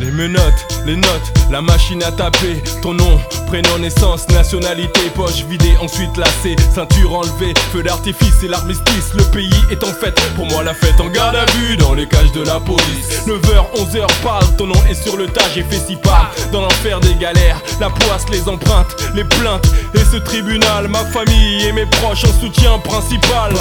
Les menottes, les notes, la machine à taper, ton nom, prénom, naissance, nationalité, poche vidée, ensuite lacée, ceinture enlevée, feu d'artifice et l'armistice, le pays est en fête, pour moi la fête en garde à vue, dans les cages de la police. 9h, 11h, parle, ton nom est sur le tas, j'ai fait si pas, dans l'enfer des galères, la poisse, les empreintes, les plaintes, et ce tribunal, ma famille et mes proches en soutien principal.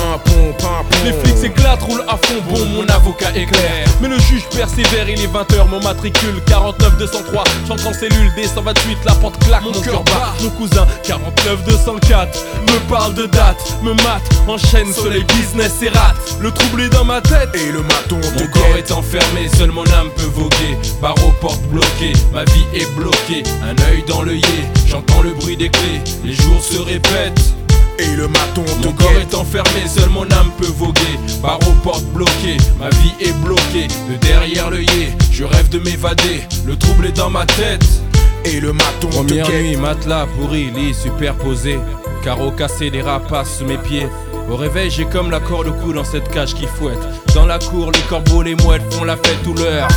Les flics s'éclatent, roulent à fond, bon, mon avocat est clair, mais le juge persévère, il est 20h, mon matricule 49 203 J'entre en cellule D128 La porte claque Mon, cœur bat. Mon cousin 49 204 Me parle de date Me mate Enchaîne soleil business et rate. Le trouble est dans ma tête. Et le maton Mon corps est enfermé Seule mon âme peut voguer. Barreau porte bloquée Ma vie est bloquée. Un œil dans l'œillet J'entends le bruit des clés. Les jours se répètent et le maton Mon corps est enfermé, seul mon âme peut voguer. Barreau porte bloquée, ma vie est bloquée. De derrière l'œillet, je rêve de m'évader. Le trouble est dans ma tête. Et le maton Première nuit, matelas pourri, lit superposé. Carreaux cassés, des rapaces sous mes pieds. Au réveil, j'ai comme la corde au cou dans cette cage qui fouette. Dans la cour, les corbeaux, les mouettes font la fête tout l'heure.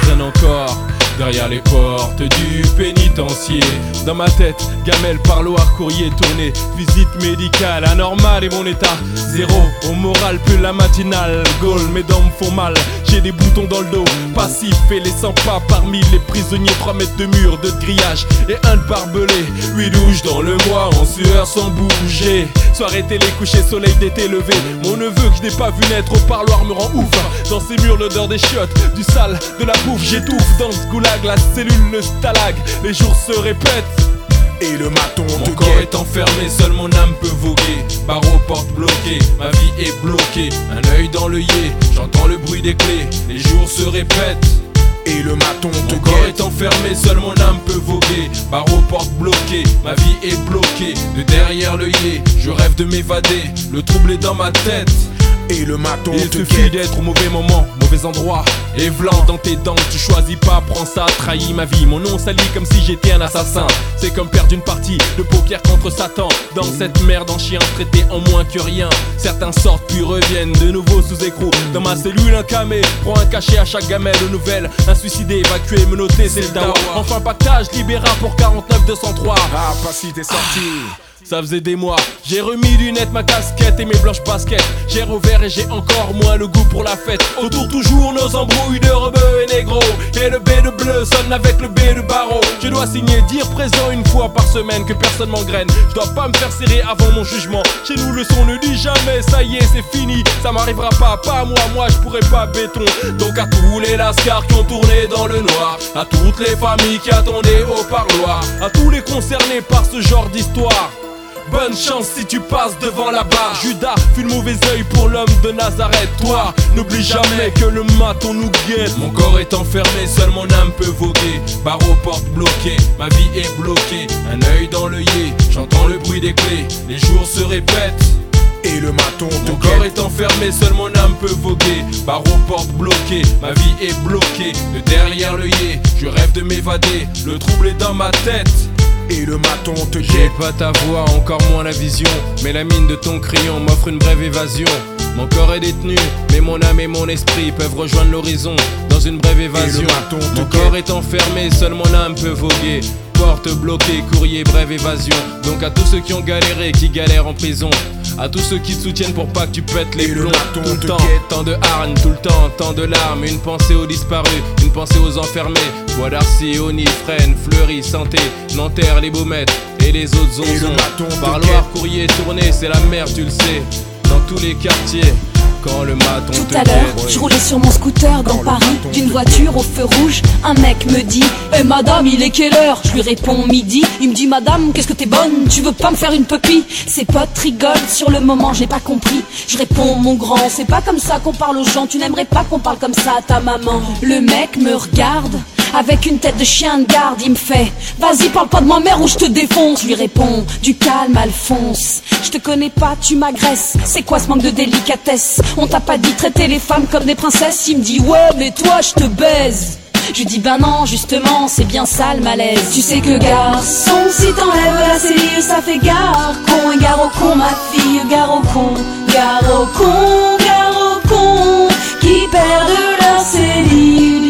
Résonne encore, derrière les portes du pénitencier. Dans ma tête, gamelle, parloir, courrier tourné, visite médicale, anormale et mon état zéro. Au moral, plus la matinale, Gaulle, mes dents me font mal. J'ai des boutons dans le dos, passif et les 100 pas parmi les prisonniers. 3 mètres de mur, de grillage et un de barbelé. 8 douches dans le mois, en sueur sans bouger. Soirée télé, coucher, soleil d'été levé. Mon neveu que je n'ai pas vu naître au parloir me rend ouf. Dans ces murs, l'odeur des chiottes, du sale, de la bouffe. J'étouffe dans ce goulag, la cellule, le stalag. Les jours se répètent. Et le maton Mon corps est enfermé, seule mon âme peut voguer. Barreaux, porte bloquée, ma vie est bloquée. Un œil dans l'œillet, j'entends le bruit des clés. Les jours se répètent. Et le maton Mon corps est enfermé, seule mon âme peut voguer. Barreaux, porte bloquée, ma vie est bloquée. De derrière l'œillet, je rêve de m'évader. Le trouble est dans ma tête. Et le maton Il te suffit d'être au mauvais moment, mauvais endroit. Et vlan dans tes dents, tu choisis pas, prends ça, trahis ma vie. Mon nom sali comme si j'étais un assassin. C'est comme perdre une partie de poker contre Satan. Dans cette merde en chien traité en moins que rien. Certains sortent puis reviennent de nouveau sous écrou. Dans ma cellule, un camé prend un cachet à chaque gamelle nouvelle. Un suicidé, évacué, menotté, c'est le dawa. Enfin, pactage, libéra pour 49 203. Ah, pas si t'es sorti. Ça faisait des mois, j'ai remis lunettes, ma casquette et mes blanches baskets. J'ai revers et j'ai encore moins le goût pour la fête. Autour toujours nos embrouilles de rebeux et négro. Et le B de bleu sonne avec le B de barreau. Je dois signer, dire présent une fois par semaine que personne m'engraine. Je dois pas me faire serrer avant mon jugement. Chez nous le son ne dit jamais, ça y est, c'est fini. Ça m'arrivera pas, pas moi, moi je pourrais pas béton. Donc à tous les lascars qui ont tourné dans le noir, à toutes les familles qui attendaient au parloir, à tous les concernés par ce genre d'histoire. Bonne chance si tu passes devant la barre Judas fut le mauvais œil pour l'homme de Nazareth. Toi, n'oublie jamais que le maton nous guette. Mon corps est enfermé, seule mon âme peut voguer. Barreaux, porte bloquée, ma vie est bloquée. Un œil dans l'œillet, j'entends le bruit des clés. Les jours se répètent. Et le maton Mon corps est enfermé, seule mon âme peut voguer. Barreaux, porte bloquée, ma vie est bloquée. De derrière l'œillet, je rêve de m'évader. Le trouble est dans ma tête Et le maton te j'ai pas ta voix, encore moins la vision. Mais la mine de ton crayon m'offre une brève évasion. Mon corps est détenu, mais mon âme et mon esprit peuvent rejoindre l'horizon dans une brève évasion. Mon corps est enfermé, seule mon âme peut voguer. Porte bloquée, courrier, brève évasion. Donc à tous ceux qui ont galéré, qui galèrent en prison. À tous ceux qui te soutiennent pour pas que tu pètes les le plombs. Tout le te temps, guette. tant de hargne, tout le temps, tant de larmes. Une pensée aux disparus, une pensée aux enfermés. Bois d'Arcy, Oni, Fresnes, Fleury, Santé, Nanterre, les Baumettes et les autres zonzons. Parloir, courrier, tourné, c'est la merde, tu le sais. Dans tous les quartiers, quand le maton te Tout à l'heure, je roulais sur mon scooter dans Paris, d'une voiture au feu rouge. Un mec me dit Eh madame, il est quelle heure? Je lui réponds midi. Il me dit Madame, qu'est-ce que t'es bonne? Tu veux pas me faire une pupille? Ses potes rigolent sur le moment, j'ai pas compris. Je réponds Mon grand, c'est pas comme ça qu'on parle aux gens. Tu n'aimerais pas qu'on parle comme ça à ta maman. Le mec me regarde. Avec une tête de chien de garde, il me fait Vas-y, parle pas de ma mère ou je te défonce. Je lui réponds Du calme, Alphonse. Je te connais pas, tu m'agresses. C'est quoi ce manque de délicatesse? On t'a pas dit traiter les femmes comme des princesses Il me dit Ouais, mais toi, je te baise. Je lui dis ben non, justement, c'est bien ça le malaise. Tu sais que garçon, si t'enlèves la cellule, ça fait gare con et gare con, ma fille, gare au con, gare au con, gare con, qui perdent leur cellule?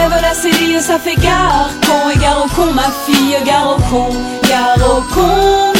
T'enlèves la cellule, ça fait gare con et gare con, ma fille, gare au con, con,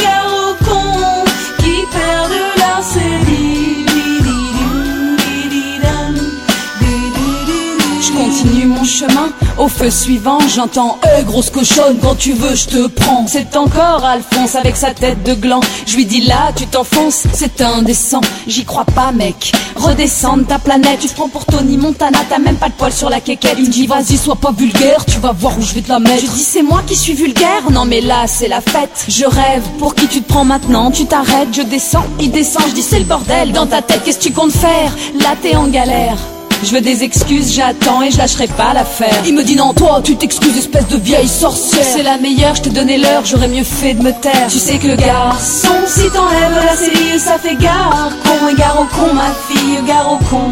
continue mon chemin, au feu suivant, j'entends Eh grosse cochonne, quand tu veux, je te prends. C'est encore Alphonse avec sa tête de gland. Je lui dis là, tu t'enfonces, c'est indécent. J'y crois pas, mec. Redescends de ta planète, tu te prends pour Tony Montana, t'as même pas de poil sur la quéquette. Il dit vas-y, sois pas vulgaire, tu vas voir où je vais te la mettre. Je dis c'est moi qui suis vulgaire, non mais là c'est la fête. Je rêve, pour qui tu te prends maintenant, tu t'arrêtes, je descends, il descend, je dis c'est le bordel dans ta tête, qu'est-ce que tu comptes faire? Là t'es en galère. Je veux des excuses, j'attends et je lâcherai pas l'affaire. Il me dit non, toi, tu t'excuses, espèce de vieille sorcière. C'est la meilleure, je t'ai donné l'heure, j'aurais mieux fait de me taire. Tu sais que garçon, si t'enlèves la cellule, ça fait gare. Con et gare ma fille, gare au con.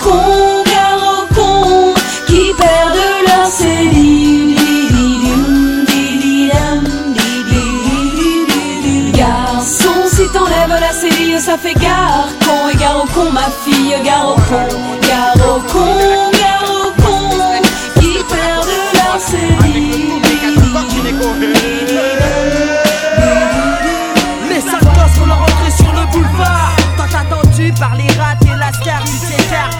Con, con, qui perdent leur cellule. Ça fait gare. Con et gare au con ma fille, gare au con, gare au con, gare au con, qui perdent leur série. Les sales gosses, on a rentré sur le boulevard Tant attendu par les rats et lascars du César On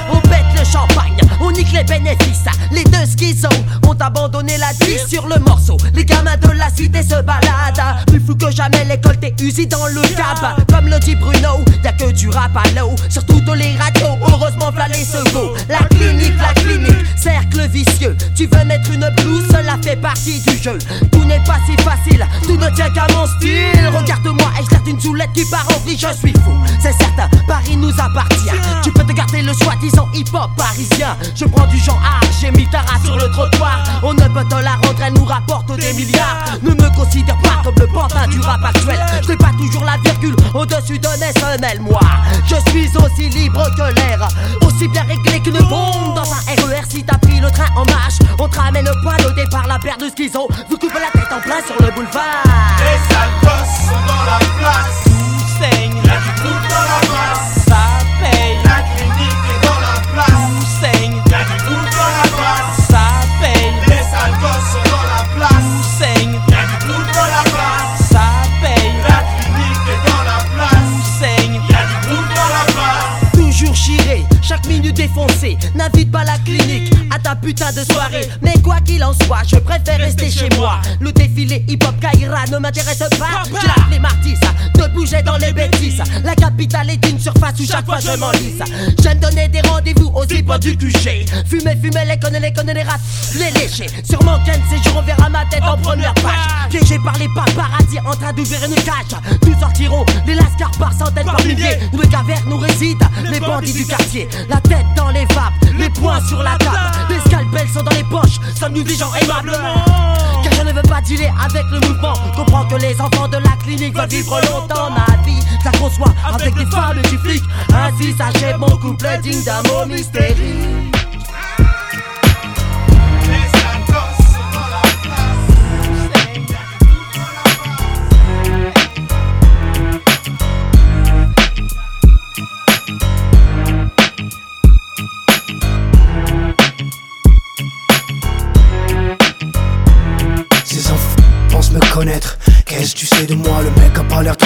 les bénéfices Les deux schizos ont abandonné la vie sur le morceau. Les gamins de la cité se baladent Plus fou que jamais l'école t'es usée dans le cab Comme le dit Bruno, y'a que du rap à l'eau. Sur toutes les radios, heureusement v'là les secours La clinique, la clinique, cercle vicieux. Tu veux mettre une blouse, cela fait partie du jeu. Tout n'est pas si facile, tout ne tient qu'à mon style. Regarde-moi et je une soulette qui part en vrille, je suis fou. C'est certain, Paris nous appartient. Tu peux te garder le soi-disant hip-hop parisien. Je prends du genre art, j'ai mis ta race sur le trottoir. On ne peut te la elle nous rapporte des milliards. Ne me considère pas comme le pantin du rap actuel. Je pas toujours la virgule au-dessus de mes semelles Moi, je suis aussi libre que l'air Aussi bien réglé qu'une bombe. Dans un RER Si t'as pris le train en marche, on te ramène poil au départ. La paire de schizo, vous coupe la tête en plein sur le boulevard. Les sales sont dans la place. N'invite pas la clinique ta putain de soirée. Mais quoi qu'il en soit, je préfère rester chez moi. Le défilé hip-hop Kaira ne m'intéresse pas. J'ai la flemme artiste de bouger dans les bêtises. La capitale est une surface où chaque fois je m'enlise. J'aime donner des rendez-vous aux hip du QG. Fumer, fumer, les connaître, les connaître, les rats, les lécher. Sur mon quel séjour, on verra ma tête en première page. Piégé par les paparazzi en train d'ouvrir une cage. Nous sortirons les lascars par centaines, par milliers. Où les cavernes où résident les bandits du quartier. La tête dans les vapes, les poings sur la table. Les scalpels sont dans les poches, sommes gens aimablement. Car je ne veux pas dealer avec le mouvement. Comprends que les enfants de la clinique veulent vivre longtemps ma vie. Je la conçois avec des femmes et du flic. Ainsi s'achève mon couple digne d'un mot mystérieux.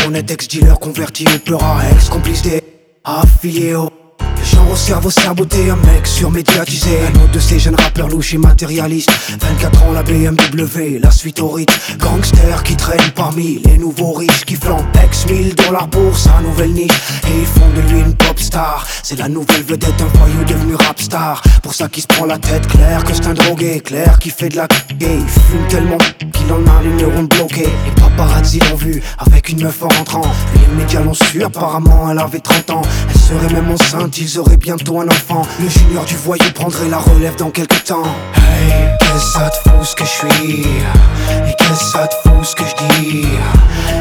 Trop honnête, ex-dealer converti au peur à ex, complice des affiliés au. Genre au cerveau saboté, un mec surmédiatisé Un autre de ces jeunes rappeurs louches et matérialistes. 24 ans la BMW, la suite au rythme. Gangster qui traîne parmi les nouveaux riches Qui flambent ex 1000 dollars pour sa nouvelle niche. Et ils font de lui une pop star. C'est la nouvelle vedette, un voyou devenu rap star. Pour ça qu'il se prend la tête claire que c'est un drogué. Clair qui fait de la gay Il fume tellement qu'il en a les neurones bloqués Les paparazzi l'ont vu avec une meuf en rentrant. Les médias l'ont su, apparemment elle avait 30 ans. Elle serait même enceinte, ils auraient bientôt un enfant. Le junior du voyou prendrait la relève dans quelques temps. Hey, qu'est-ce que ça te fout ce que je suis? Et qu'est-ce que ça te fout ce que je dis?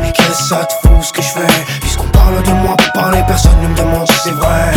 Et qu'est-ce que ça te fout ce que je fais? Puisqu'on parle de moi pour parler, personne ne me demande si c'est vrai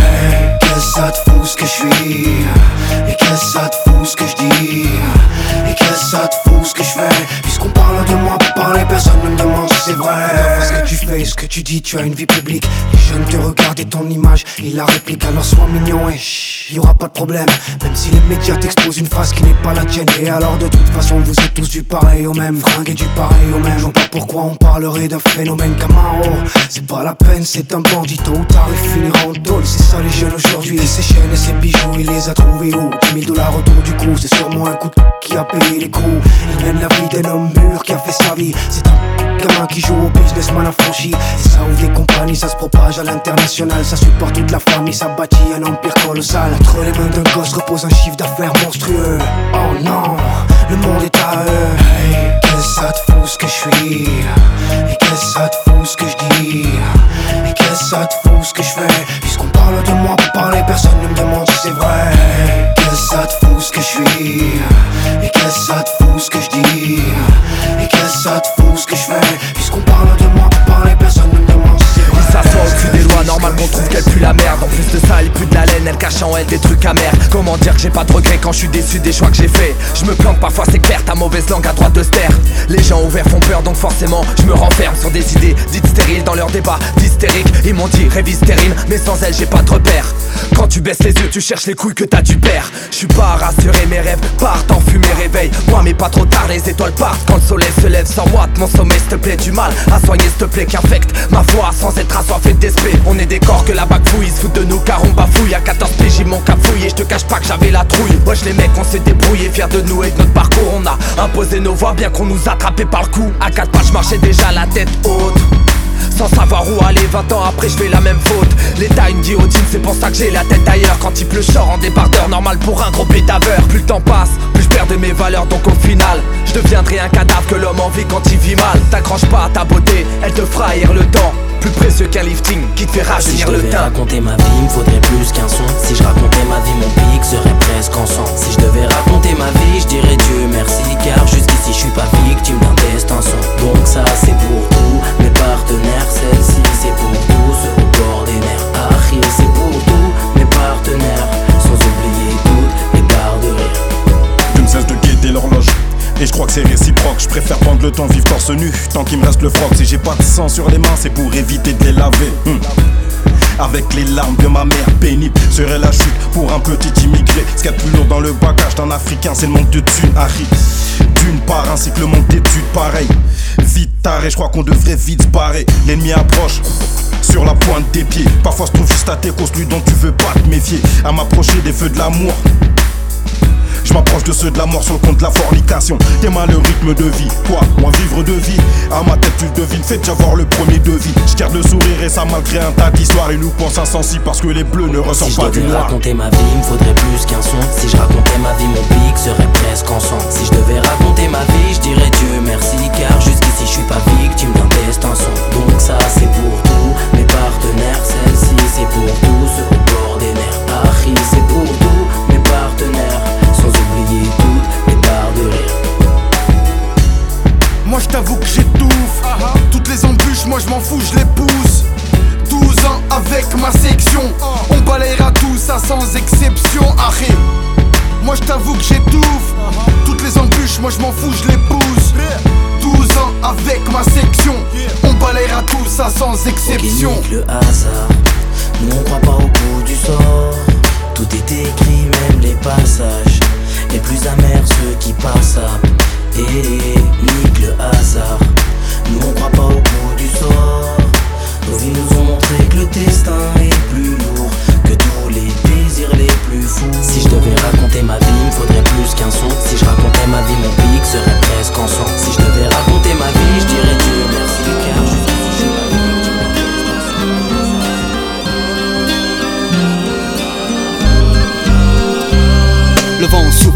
que tu dis, tu as une vie publique. Les jeunes te regardent ton image, ils la répliquent alors sois mignon et chut, y aura pas de problème Même si les médias t'exposent une phrase qui n'est pas la tienne. Et alors de toute façon vous êtes tous du pareil au même Fringue et du pareil au même. Je pas pourquoi on parlerait d'un phénomène Camaro C'est pas la peine, c'est un bandit Tôt ou tard il finira en C'est ça les jeunes aujourd'hui Et ses chaînes et ses bijoux, il les a trouvés où? 10 000 dollars autour du cou C'est sûrement un coup de qui a payé les coups. Il mène la vie d'un homme mûr qui a fait sa vie. C'est un gamin qui joue au businessman affranchi. Et ça ouvre des compagnies, ça se propage à l'international. Ça supporte toute la famille, ça bâtit un empire colossal Entre les mains d'un gosse repose un chiffre d'affaires monstrueux. Oh non, le monde est à eux. Hey, qu'est-ce que ça te fout ce que je suis? Et qu'est-ce que ça te fout ce que je dis? Et qu'est-ce que ça te fout ce que je fais? Puisqu'on parle de moi pour parler, personne ne me demande si c'est vrai. Hey, Qu'est-ce que ça te fout ce que je suis? Et qu'est-ce que ça te fout ce que je dis? Et qu'est-ce que ça te fout ce que je fais? Puisqu'on parle de moi pour parler, personne ne me demande si c'est vrai normal qu'on trouve qu'elle pue la merde. En plus de ça, elle pue de la laine, elle cache en elle des trucs amers. Comment dire que j'ai pas de regrets quand je suis déçu des choix que j'ai fait Je me plante parfois, c'est clair, ta mauvaise langue à droite de ster. Les gens ouverts font peur, donc forcément, je me renferme sur des idées dites stériles dans leur débat d'hystérique. Ils m'ont dit révise tes rimes, mais sans elles, j'ai pas de repères. Quand tu baisses les yeux, tu cherches les couilles que t'as du père. Je suis pas rassuré, mes rêves partent en fumée, réveil. Moi, mais pas trop tard, les étoiles partent quand le soleil se lève sans moi. Mon sommeil, s'il te plaît, du mal à soigner, s'il te plaît, qu'infecte ma foi sans être assoiffé d'esprit. On est des corps que la bague fouille, ils se de nous car on bafouille. À 14 pieds, j'ai mon cap fouillé, je te cache pas que j'avais la trouille. Wesh, les mecs, on s'est débrouillé, fiers de nous et de notre parcours. On a imposé nos voix, bien qu'on nous attrapait par le cou. À 4 pas, je marchais déjà la tête haute. Sans savoir où aller, 20 ans après je fais la même faute L'état une guillotine, c'est pour ça que j'ai la tête ailleurs Quand il pleut, je sors en débardeur, normal pour un gros pétaveur Plus le temps passe, plus je perds de mes valeurs Donc au final, je deviendrai un cadavre que l'homme en vit quand il vit mal T'accroches pas à ta beauté, elle te fera haïr le temps plus précieux qu'un lifting qui te fait Si je rajeunir le devais teint raconter ma vie, me faudrait plus qu'un son. Si je racontais ma vie, mon pic serait presque en sang. Si je devais raconter ma vie, je dirais Dieu merci. Car je préfère prendre le temps, vivre torse nu, tant qu'il me reste le froc. Si j'ai pas de sang sur les mains, c'est pour éviter de les laver. Hmm. Avec les larmes de ma mère pénible serait la chute pour un petit immigré. Ce qu'il y a de plus lourd dans le bagage d'un africain, c'est le manque de thunes, Harry. D'une part, ainsi que le manque d'études, pareil. Vite taré, je crois qu'on devrait vite se barrer. L'ennemi approche. Sur la pointe des pieds, parfois se trouve juste à tes causes, lui dont tu veux pas te méfier. À m'approcher des feux de l'amour, m'approche de ceux de la mort sur le compte de la fornication. T'es mal le rythme de vie, quoi, moi vivre de vie. À ma tête, tu le devines, fais déjà voir le premier devis. Je garde le sourire et ça malgré un tas d'histoires. Ils nous pensent insensibles parce que les bleus ne ressortent Si je pas du devais noir. raconter ma vie, il me faudrait plus qu'un son. Si je racontais ma vie, mon pic serait presque en sang. Si je devais raconter ma vie, je dirais Dieu merci. Car jusqu'ici, je suis pas victime d'un destin son. Donc ça, c'est pour tous mes partenaires. Celle-ci, c'est pour tous ceux au bord des nerfs. Achille, c'est pour tous oublier toutes barres de rire. Moi je t'avoue que j'étouffe Toutes les embûches, moi je m'en fous, je les pousse 12 ans avec ma section On balayera tout ça sans exception Arrête Moi je t'avoue que j'étouffe Toutes les embûches, moi je m'en fous, je les pousse 12 ans avec ma section On balayera tout ça sans exception Ok, nique le hasard. Nous on croit pas au coup du sort. Tout est écrit, même les passages. Les plus amers, ceux qui passent à. Et nique le hasard. Nous on croit pas au coup du sort. Nos vies nous ont montré que le destin est plus lourd que tous les désirs les plus fous. Si je devais raconter ma vie, il me faudrait plus qu'un son. Si je racontais ma vie, mon pic serait presque en sang. Si je devais raconter ma vie, je dirais Dieu merci. Car jusqu'ici. Le vent souffle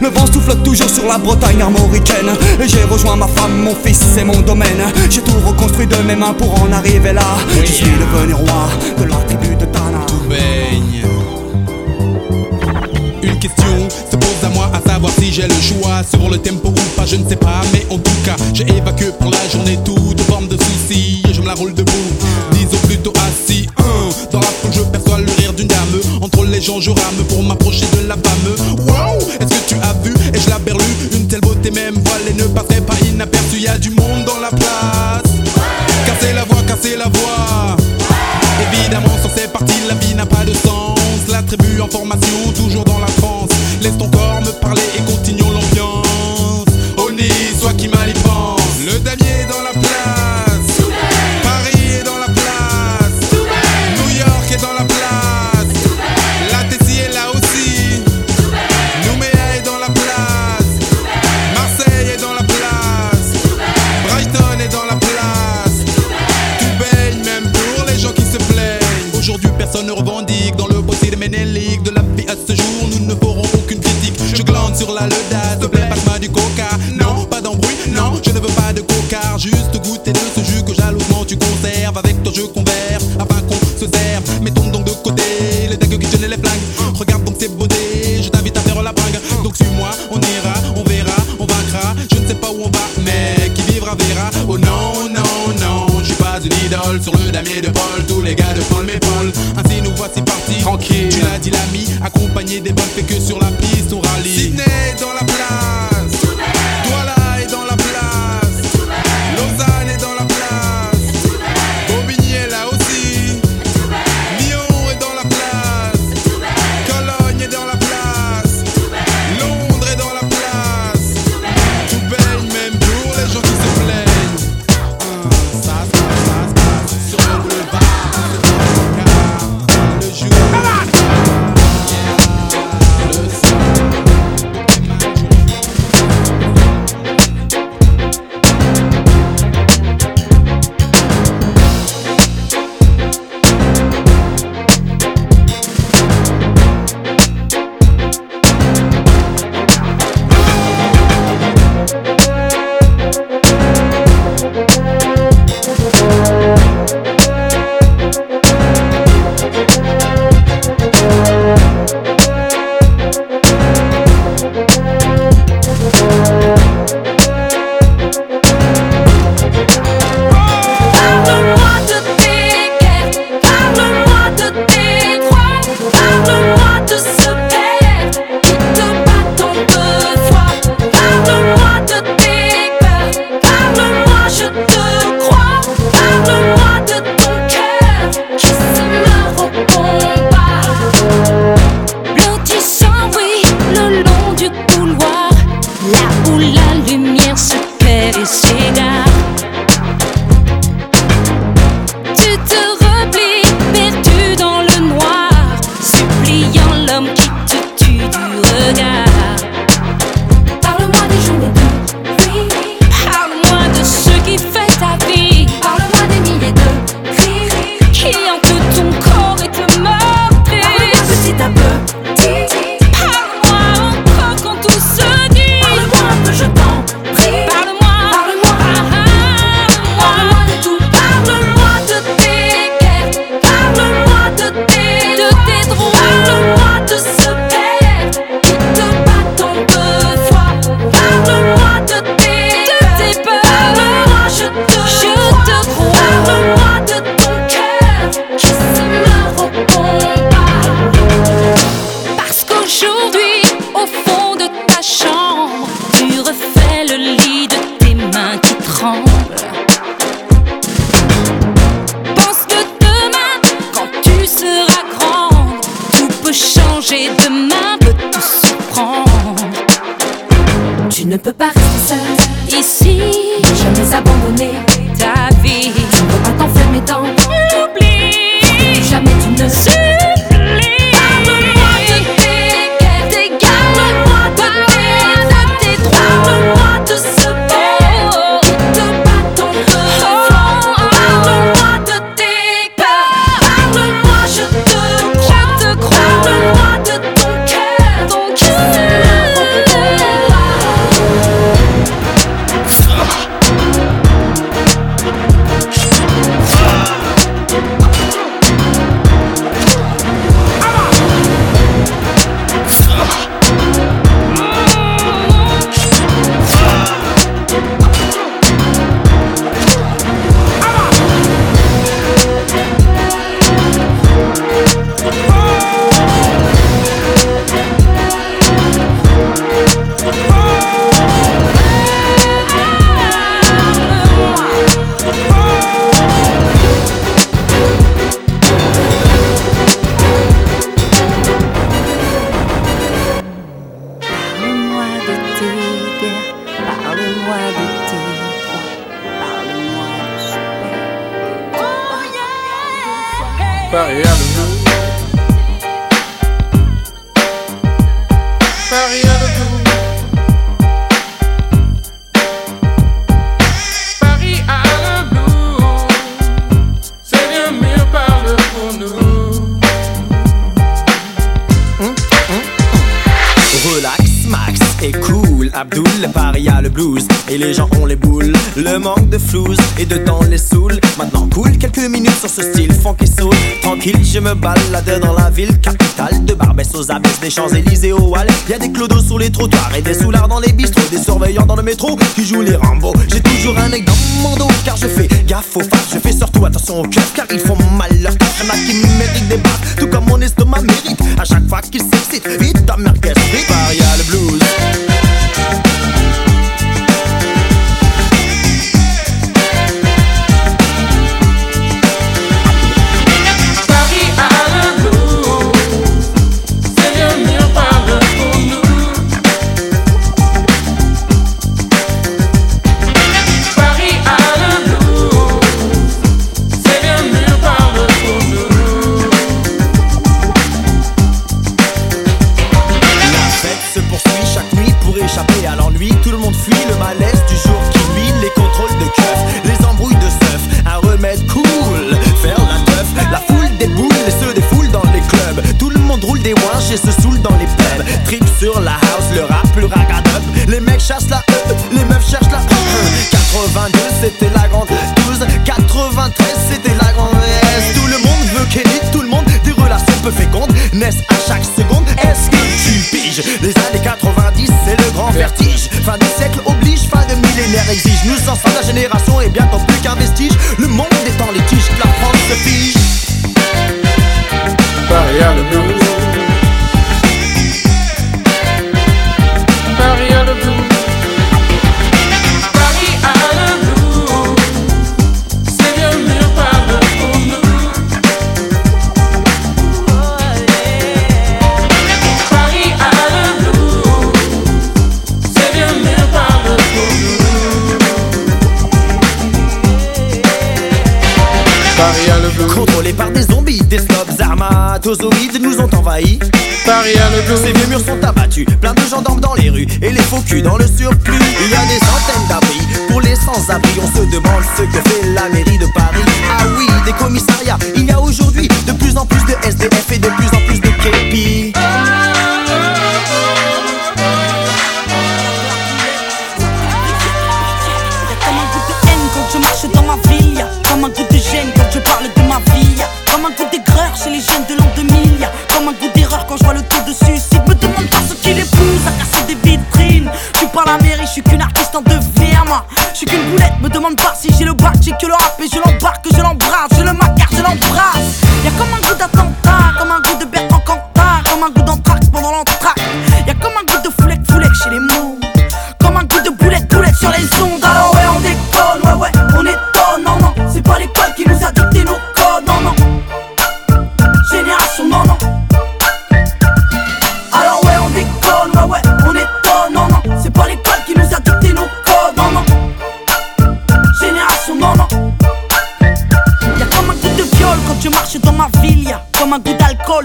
Le vent souffle toujours sur la Bretagne armoricaine. Et j'ai rejoint ma femme, mon fils et mon domaine. J'ai tout reconstruit de mes mains pour en arriver là. Je suis devenu roi de la tribu de Tana. baigne. Une question se pose à moi à savoir si j'ai le choix sur le tempo ou pas, je ne sais pas, mais en tout cas, j'ai évacué pour la journée toute forme de soucis je me la roule debout. Disons plutôt je perçois le rire d'une dame. Entre les gens, je rame pour m'approcher de la femme. Wow, est-ce que tu as vu Et je la berlue, une telle beauté, même voilée ne passerait pas inaperçue. Y a du monde dans la place. Cassez la voix, cassez la voix. Évidemment, sur ces parties, la vie n'a pas de sens. La tribu en formation, toujours dans la France. Laisse ton corps peut des Champs-Élysées au Wallet. Y des clodos sur les trottoirs et des soulards dans les bistrots, des surveillants dans le métro me demande pas si j'ai le bac, j'ai que le rap et je l'embarque, je l'embrasse, je le macar, je l'embrasse. Y'a comme un goût d'attentat, comme un goût de Bertrand Cantat, comme un goût d'entraque pendant l'entraque. Y'a comme un goût de foulec, foulec chez les mots.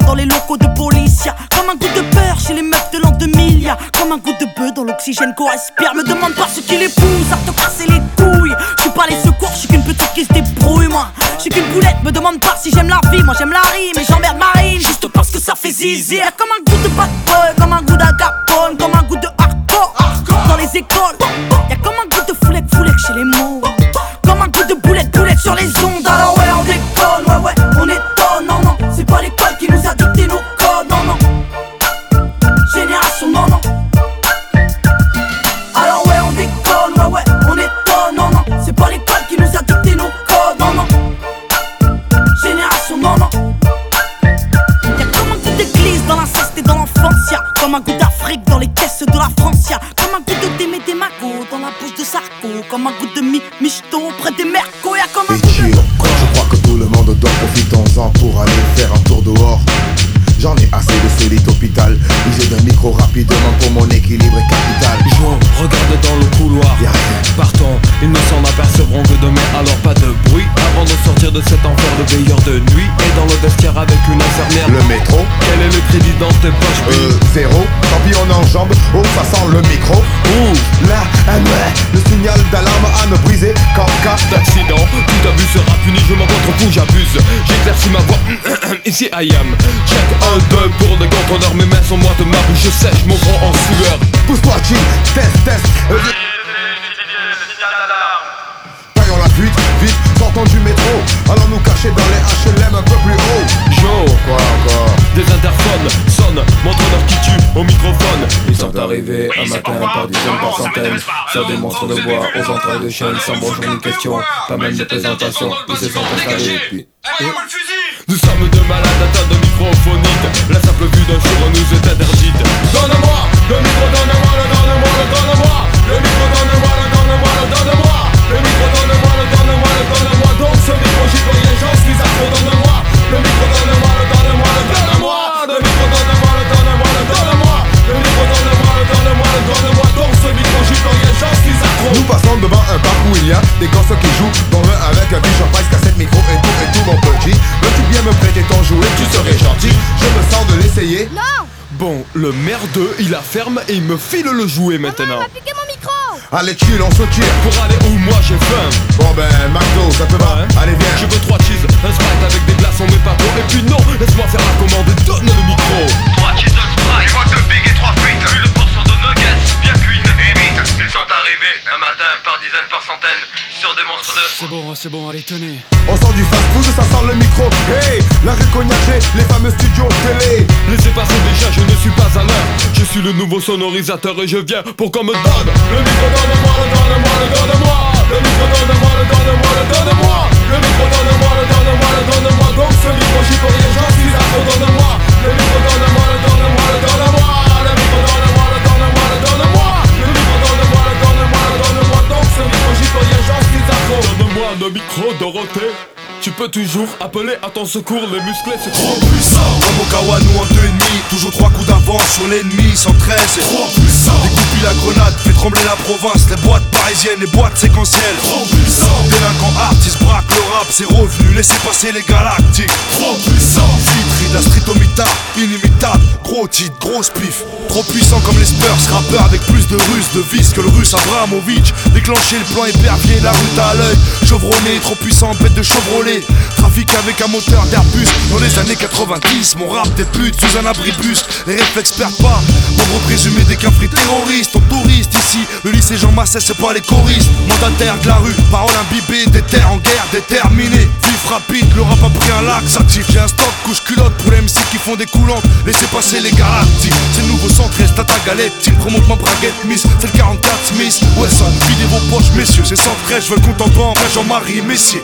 Dans les locaux de police, y'a comme un goût de peur chez les meufs de l'an 2000, y'a comme un goût de bœuf dans l'oxygène qu'on respire. Me demande pas ce qui les pousse à te casser les couilles. Je suis pas les secours, je suis qu'une petite qui se débrouille, moi. Je suis qu'une boulette, me demande pas si j'aime la vie, moi j'aime la rime et j'emmerde Marine juste parce que ça fait zizi. Y'a comme un goût de bad boy, comme un goût d'agapone, comme un goût de hardcore dans les écoles. Y'a comme un goût de foulette, foulette chez les mots. Comme un goût de boulette, boulette sur les ondes. Alors ouais, Comme un goût de mi michto près des mercos. Y'a comme un goût de. Je crois que tout le monde dort, profitons-en pour aller faire un tour dehors. J'en ai assez de lit hôpital User d'un micro rapidement pour mon équilibre est capital de cet enfer de veilleur de nuit Et dans le vestiaire avec une infirmière. Le métro. Quel est le crédit dans tes poches Euh, zéro. Tant pis on enjambe, oh ça sent le micro. Ouh, là, un ouais, le signal d'alarme à ne briser qu'en cas d'accident. Tout abus sera puni, je m'en contre fou, j'abuse. J'éclaircis ma voix, ici I am. Check un, deux pour des contrôleurs Mes mains sont moites, ma bouche sèche, mon front en sueur. Pousse-toi chill, test, test sortons du métro. Allons nous cacher dans les HLM un peu plus haut. Joe Quoi encore. Des interphones sonnent, montre-leur qui tue au microphone. Ils sont arrivés un matin par dizaines, par centaines Sur des monstres de bois aux entrailles de chaînes Sans bonjour ni question, pas même de présentation. Ils se sont installés puis nous sommes deux malades atteints de microphonite La simple vue d'un jour nous est interdite. Donne-moi le micro, donne-moi le, donne-moi le, donne-moi Le micro, donne-moi le, donne-moi le, donne-moi Le micro, donne-moi le, donne-moi le, donne-moi Donc ce micro j'y peux rien, j'en suis accro, donne-moi Le micro, donne-moi le, donne-moi le, donne-moi Le micro, donne-moi le, donne-moi le, donne-moi Le micro, donne-moi le, donne-moi le, donne-moi Donc ce micro j'y peux rien, j'en suis accro Nous passons devant un parc où il y a des gosses qui jouent Dont l'un avec un bichon price, cassette, micro et tout et tout mon petit Veux-tu bien me prêter ton jouet, tu serais gentil Je me sens de l'essayer Non Bon, le merdeux, il la ferme et il me file le jouet maintenant piqué mon micro Allez chill, on se tire. Pour aller où moi j'ai faim. Bon ben, McDo, ça te va? Allez viens. Je veux trois cheese, un sprite avec des glaçons mais pas trop. Et puis non, laisse-moi faire la commande, donne le micro. Trois cheese, un sprite, trois de big et trois frites. Plus le pourcent de nuggets, bien cuites et vite Ils sont arrivés un matin par centaines Sur des monstres de... C'est bon, c'est bon, allez tenez On sort du fast food, ça sent le micro Hey, la cognacée, les fameux studios télé Laissez passer déjà, je ne suis pas à l'heure Je suis le nouveau sonorisateur et je viens pour qu'on me donne Le micro, donne-moi, le donne-moi, le donne-moi Le micro, donne-moi, le donne-moi, le donne-moi Le micro, donne-moi, le donne-moi, le donne-moi Donc ce micro, j'y peux rien, j'en suis accro, donne-moi Le micro, donne-moi, le donne-moi, le donne-moi Donne-moi le micro, Dorothée. Tu peux toujours appeler à ton secours, les musclés c'est trop puissant Comme au Kawanou en deux ennemis, toujours trois coups d'avance sur l'ennemi, 113 c'est trop puissant la grenade, fait trembler la province, les boîtes parisiennes, les boîtes séquentielles. Trop puissant. Délinquant artiste, braque le rap, c'est revenu, laissez passer les galactiques. Trop puissant. Vitry, la street au inimitable, gros titre, grosse pif. Trop puissant comme les Spurs, rappeur avec plus de russes, de vis que le russe Abramovic. Déclencher le plan épervier, la route à l'œil, chevronné, trop puissant, bête de Chevrolet. Trafic avec un moteur d'Airbus. Dans les années 90 Mon rap des putes sous un abribus. Les réflexes perdent pas. Membre présumé des cafés terroristes On touriste ici. Le lycée Jean Massé c'est pas les choristes. Mandataire de la rue Parole imbibée Des terres en guerre Déterminé Vif rapide Le rap a pris un lac S'active J'ai un stock couche culotte Pour les MC qui font des coulantes Laissez passer les galactiques C'est nouveau centre Est à ta galette. Team remonte ma braguette Miss. C'est le 44 Smith Wesson Videz vos poches messieurs. C'est 113 Je veux le banque Jean-Marie Messier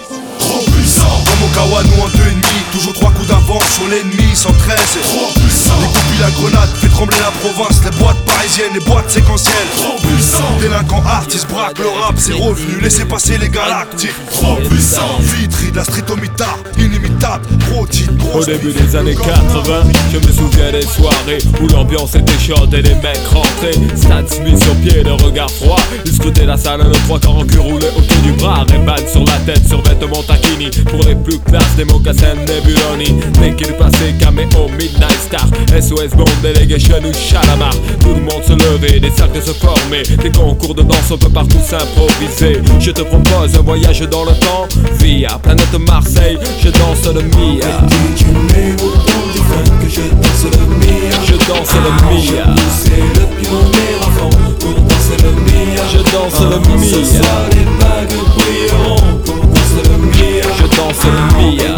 puissant. Comme au Kawanou en deux ennemis Toujours trois coups d'avance sur l'ennemi 113 Trop puissant. Découpille la grenade Fait trembler la province. Les boîtes parisiennes Les boîtes séquentielles. Trop puissant. Délinquant artiste braque le rap C'est revenu. Laissez passer les galactiques. Trop puissant. Vitry de la street au mitard Inimitable Gros titre Au début des années 80, je me souviens des soirées où l'ambiance était chaude et les mecs rentraient. Stan Smith sur pied, le regard froid. Ils scrutaient la salle, le trois quarts en cul roulé autour du bras, Rayman sur la tête sur vêtements taquini Pour les plus classes des mocassins Nebuloni Dès qu'il passait caméo Midnight Star. SOS Bond Delegation ou Chalamar Tout le monde se levait, des cercles se formaient Des concours de danse on peut partout s'improviser. Je te propose un voyage dans le temps. Via planète Marseille, je danse le Mia. Que je danse le Mia. Je danse le Mia. C'est le pionnier avant pour danser le Mia. Je danse le Mia danse Mia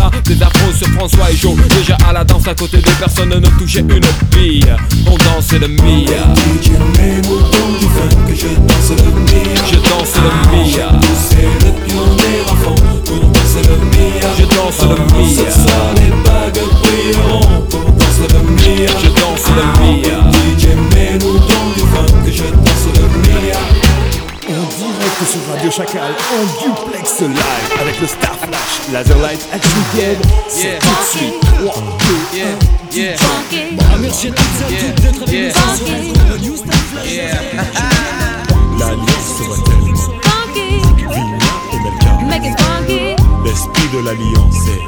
Terrasta Des afros sur François et Joe Déjà à la danse à côté de personne ne touchait une bille. On dansait le Mia DJ que je danse le Mia Je danse le Mia C'est le pionnier à fond pour danser le Mia Je danse le Mia Ce soir les bagues brilleront pour le Mia Radio Chacal, en duplex live avec le Star Flash, Laserlight Action Kid. C'est tout de suite 3, 2, 1. Yeah. Merci à toutes et à toutes d'être avec nous sur le New Star Flash. L'alliance sera tellement Vina et Melka. L'esprit de l'alliance est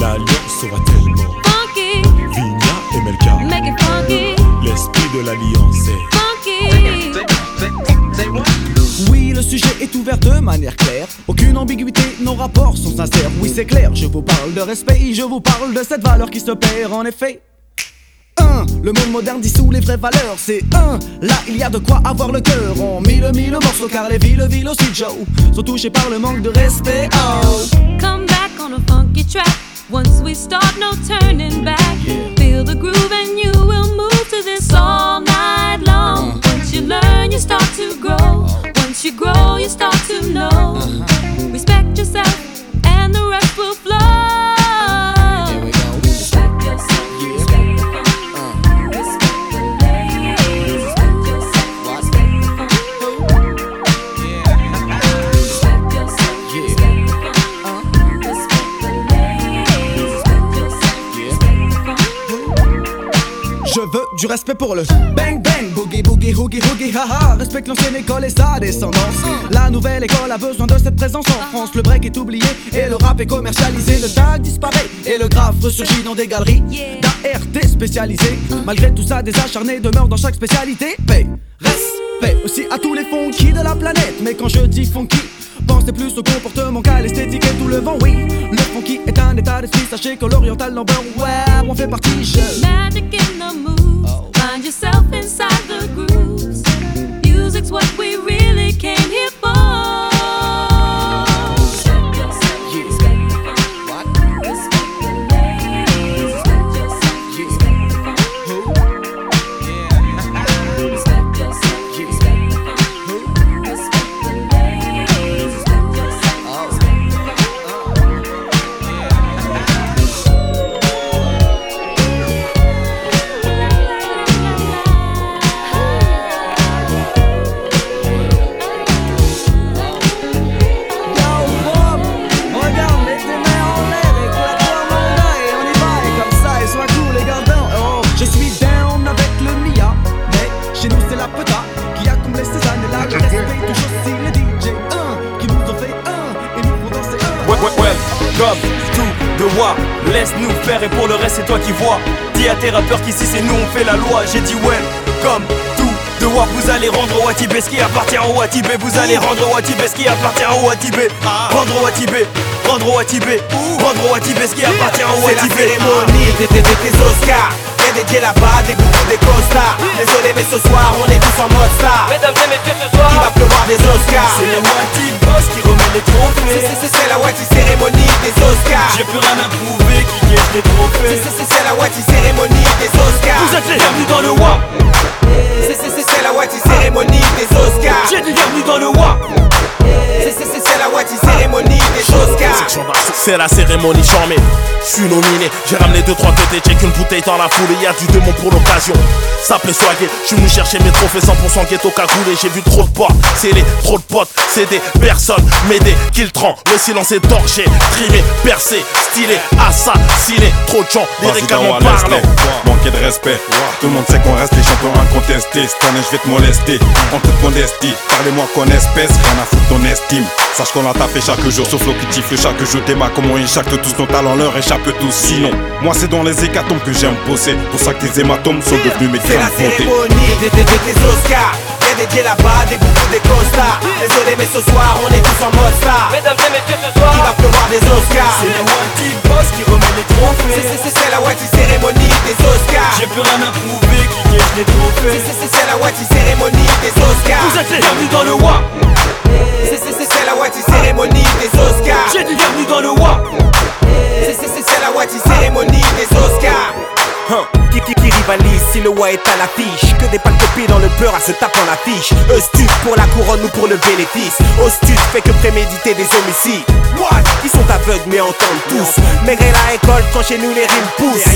L'alliance sera tellement Vina et Melka. L'esprit de l'alliance est Oui, le sujet est ouvert de manière claire. Aucune ambiguïté, nos rapports sont sincères. Oui, c'est clair, je vous parle de respect, je vous parle de cette valeur qui se perd en effet. 1. Le monde moderne dissout les vraies valeurs, c'est 1. Là, il y a de quoi avoir le cœur. On mille mille morceaux car les villes, villes aussi, Joe, sont touchées par le manque de respect. Oh. Come back on a funky track. Once we start, no turning back. Feel the groove and you will move to this all night long. Uh-huh. Once you learn, you start to grow. Uh-huh. Once you grow, you start to know. Uh-huh. Respect yourself, and the rest will du respect pour le bang bang, boogie boogie hoogie hoogie haha. Respecte l'ancienne école et sa descendance. La nouvelle école a besoin de cette présence en France. Le break est oublié et le rap est commercialisé. Le tag disparaît et le graphe ressurgit dans des galeries d'ART spécialisées. Malgré tout ça, des acharnés demeurent dans chaque spécialité. Paix, respect aussi à tous les funky de la planète. Mais quand je dis funky, Pensez plus au comportement qu'à l'esthétique et tout le vent, oui. Le funky est un état d'esprit, sachez que l'oriental number, ouais, on fait partie, je. Magic in the. Find yourself inside the grooves. Et pour le reste c'est toi qui vois. Dis à tes rappeurs qu'ici c'est nous on fait la loi. J'ai dit ouais, comme tout de WAP, vous allez rendre au Watibé ce qui appartient au Watibé. Vous allez rendre au Watibé ce qui appartient au Watibé. Rendre au Watibé, rendre au Watibé, rendre au Watibé ce qui appartient au C'est la Watibé. cérémonie des, des, des, des Oscars. Dieux là-bas, des goûts, des costards. Désolé mais ce soir on est tous en mode star. Mesdames et messieurs, ce soir Il va pleuvoir des Oscars. C'est le Wati Boss qui les trophées C'est- c'est- C'est c'est la Wati cérémonie des Oscars. J'ai plus rien à prouver, qui gagne les trophées C'est- la Wati cérémonie des Oscars. Vous êtes les bienvenus dans le WAP. C'est la Wati cérémonie des Oscars. J'ai dit bienvenue dans le WAP C'est- la cérémonie des Oscars C'est la cérémonie charmée. Je suis nominé, j'ai ramené 2-3 têtes et j'ai qu'une bouteille dans la foule. Et y a du démon pour l'occasion. Ça peut soigner, je suis venu chercher mes trophées 100% ghetto cagoulé. J'ai vu trop de portes, c'est les trop de potes, c'est des personnes, mais des kiltrans. Le silence est torché, trimé, percé, stylé, assassiné. Trop de gens, Dawa, parlant. Manquer de respect. Tout le monde sait qu'on reste les champions incontestés. Cette année, je vais te molester. En toute modestie, parlez-moi qu'on espèce, rien à foutre ton estime. Sache qu'on a tapé chaque jour, sauf l'eau qui tifle chaque jour. Débat comment ils échappent tous nos talents, leur échappe tous. Sinon, moi c'est dans les hécatombes que j'aime bosser. Pour ça que tes hématomes sont devenus mes C'est la cérémonie des, des, des, des Oscars. Dieux là-bas, des goûts, des costards. Désolé mais ce soir on est tous en mode star. Mesdames et messieurs, ce soir Il va pleuvoir des Oscars? C'est le Wati Boss qui remet les trophées. C'est- c'est- c'est- C'est la Wati cérémonie des Oscars. J'ai plus rien à prouver, qui gagne les trophées. C'est- c'est- C'est la Wati cérémonie des Oscars. Vous êtes les bienvenus dans le WAP C'est- c'est- c'est- C'est la Wati cérémonie des Oscars. J'ai dit bienvenue dans le WAP C'est- c'est- c'est- C'est la Wati cérémonie des Oscars. Hein. qui, qui, qui si le wa est à l'affiche. Que des pâles copies dans le beurre à se taper en affiche. Eustude pour la couronne ou pour le bénéfice. Austude fait que préméditer des homicides. What Ils sont aveugles mais entendent tous. Maigret la école quand chez nous les rimes poussent.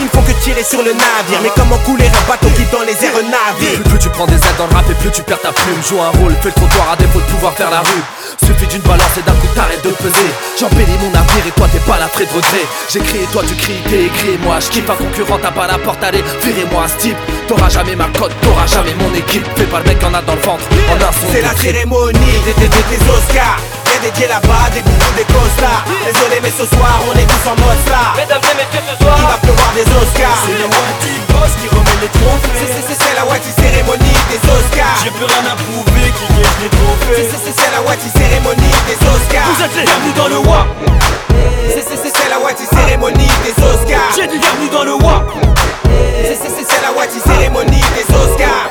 Ils ne font que tirer sur le navire. Mais comment couler un bateau qui dans les airs navire Plus, plus tu prends des ailes dans le rap et plus tu perds ta plume. Joue un rôle, fais le trottoir à défaut de pouvoir faire la rue Suffit d'une balance et d'un coup t'arrêtes de peser. J'embellis mon avenir et toi t'es pas la de regret J'écris et toi tu cries, t'es écrit. Et moi je kiffe Un concurrent t'as pas la porte, allez virez-moi à ce type. T'auras jamais ma cote, t'auras jamais mon équipe. Fais pas le mec en a dans le ventre, en un son C'est la cérémonie des, des, des, des Oscars Dieux là-bas, des goûts, des costards. Désolé mais ce soir on est tous en mode star. Mesdames et messieurs, ce soir Il va pleuvoir des Oscars. C'est le Wati Boss qui remet les trophées. C'est- c'est- C'est la Wati cérémonie des Oscars. J'ai plus rien à prouver, qui gagne les trophées. C'est- la Wati cérémonie des Oscars. Vous êtes les bienvenus dans le WAP. C'est- c'est- c'est- C'est la Wati cérémonie des Oscars. J'ai dit bienvenue dans le WAP. C'est- c'est- c'est- C'est la Wati cérémonie des Oscars.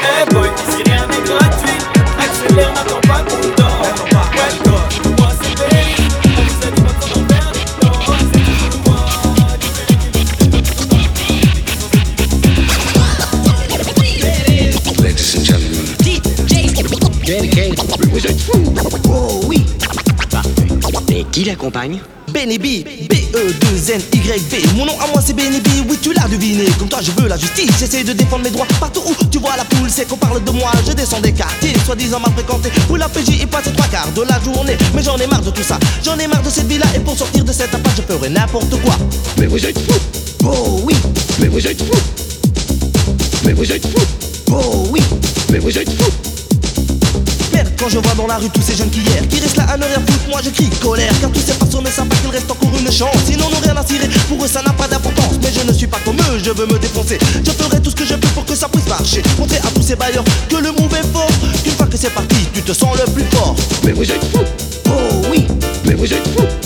Eh boy, ici rien n'est gratuit. Accélère, n'attends pas qu'on dort vous êtes fous Oh oui. Mais qui l'accompagne Benny B, B-E-2-N-Y-B Mon nom à moi c'est Benny B, oui tu l'as deviné. Comme toi je veux la justice, j'essaie de défendre mes droits Partout où tu vois la poule, c'est qu'on parle de moi. Je descends des quartiers, soi-disant mal fréquentés. Où la PJ y passe trois quarts de la journée. Mais j'en ai marre de tout ça, j'en ai marre de cette vie-là. Et pour sortir de cette impasse je ferai n'importe quoi. Mais vous êtes fous Oh oui. Mais vous êtes fous Mais vous êtes fous Oh oui. Mais vous êtes fous quand je vois dans la rue tous ces jeunes qui hier Qui restent là à ne rien foutre, moi je crie colère. Car tous ces façons ne savent pas qu'il reste encore une chance. Sinon n'ont rien à cirer, pour eux ça n'a pas d'importance. Mais je ne suis pas comme eux, je veux me défoncer. Je ferai tout ce que je peux pour que ça puisse marcher. Montrer à tous ces bailleurs que le move est fort. Qu'une fois que c'est parti, tu te sens le plus fort. Mais vous êtes fous. Oh oui. Mais vous êtes fous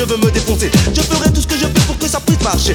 je veux me défoncer. Je ferai tout ce que je peux pour que ça puisse marcher.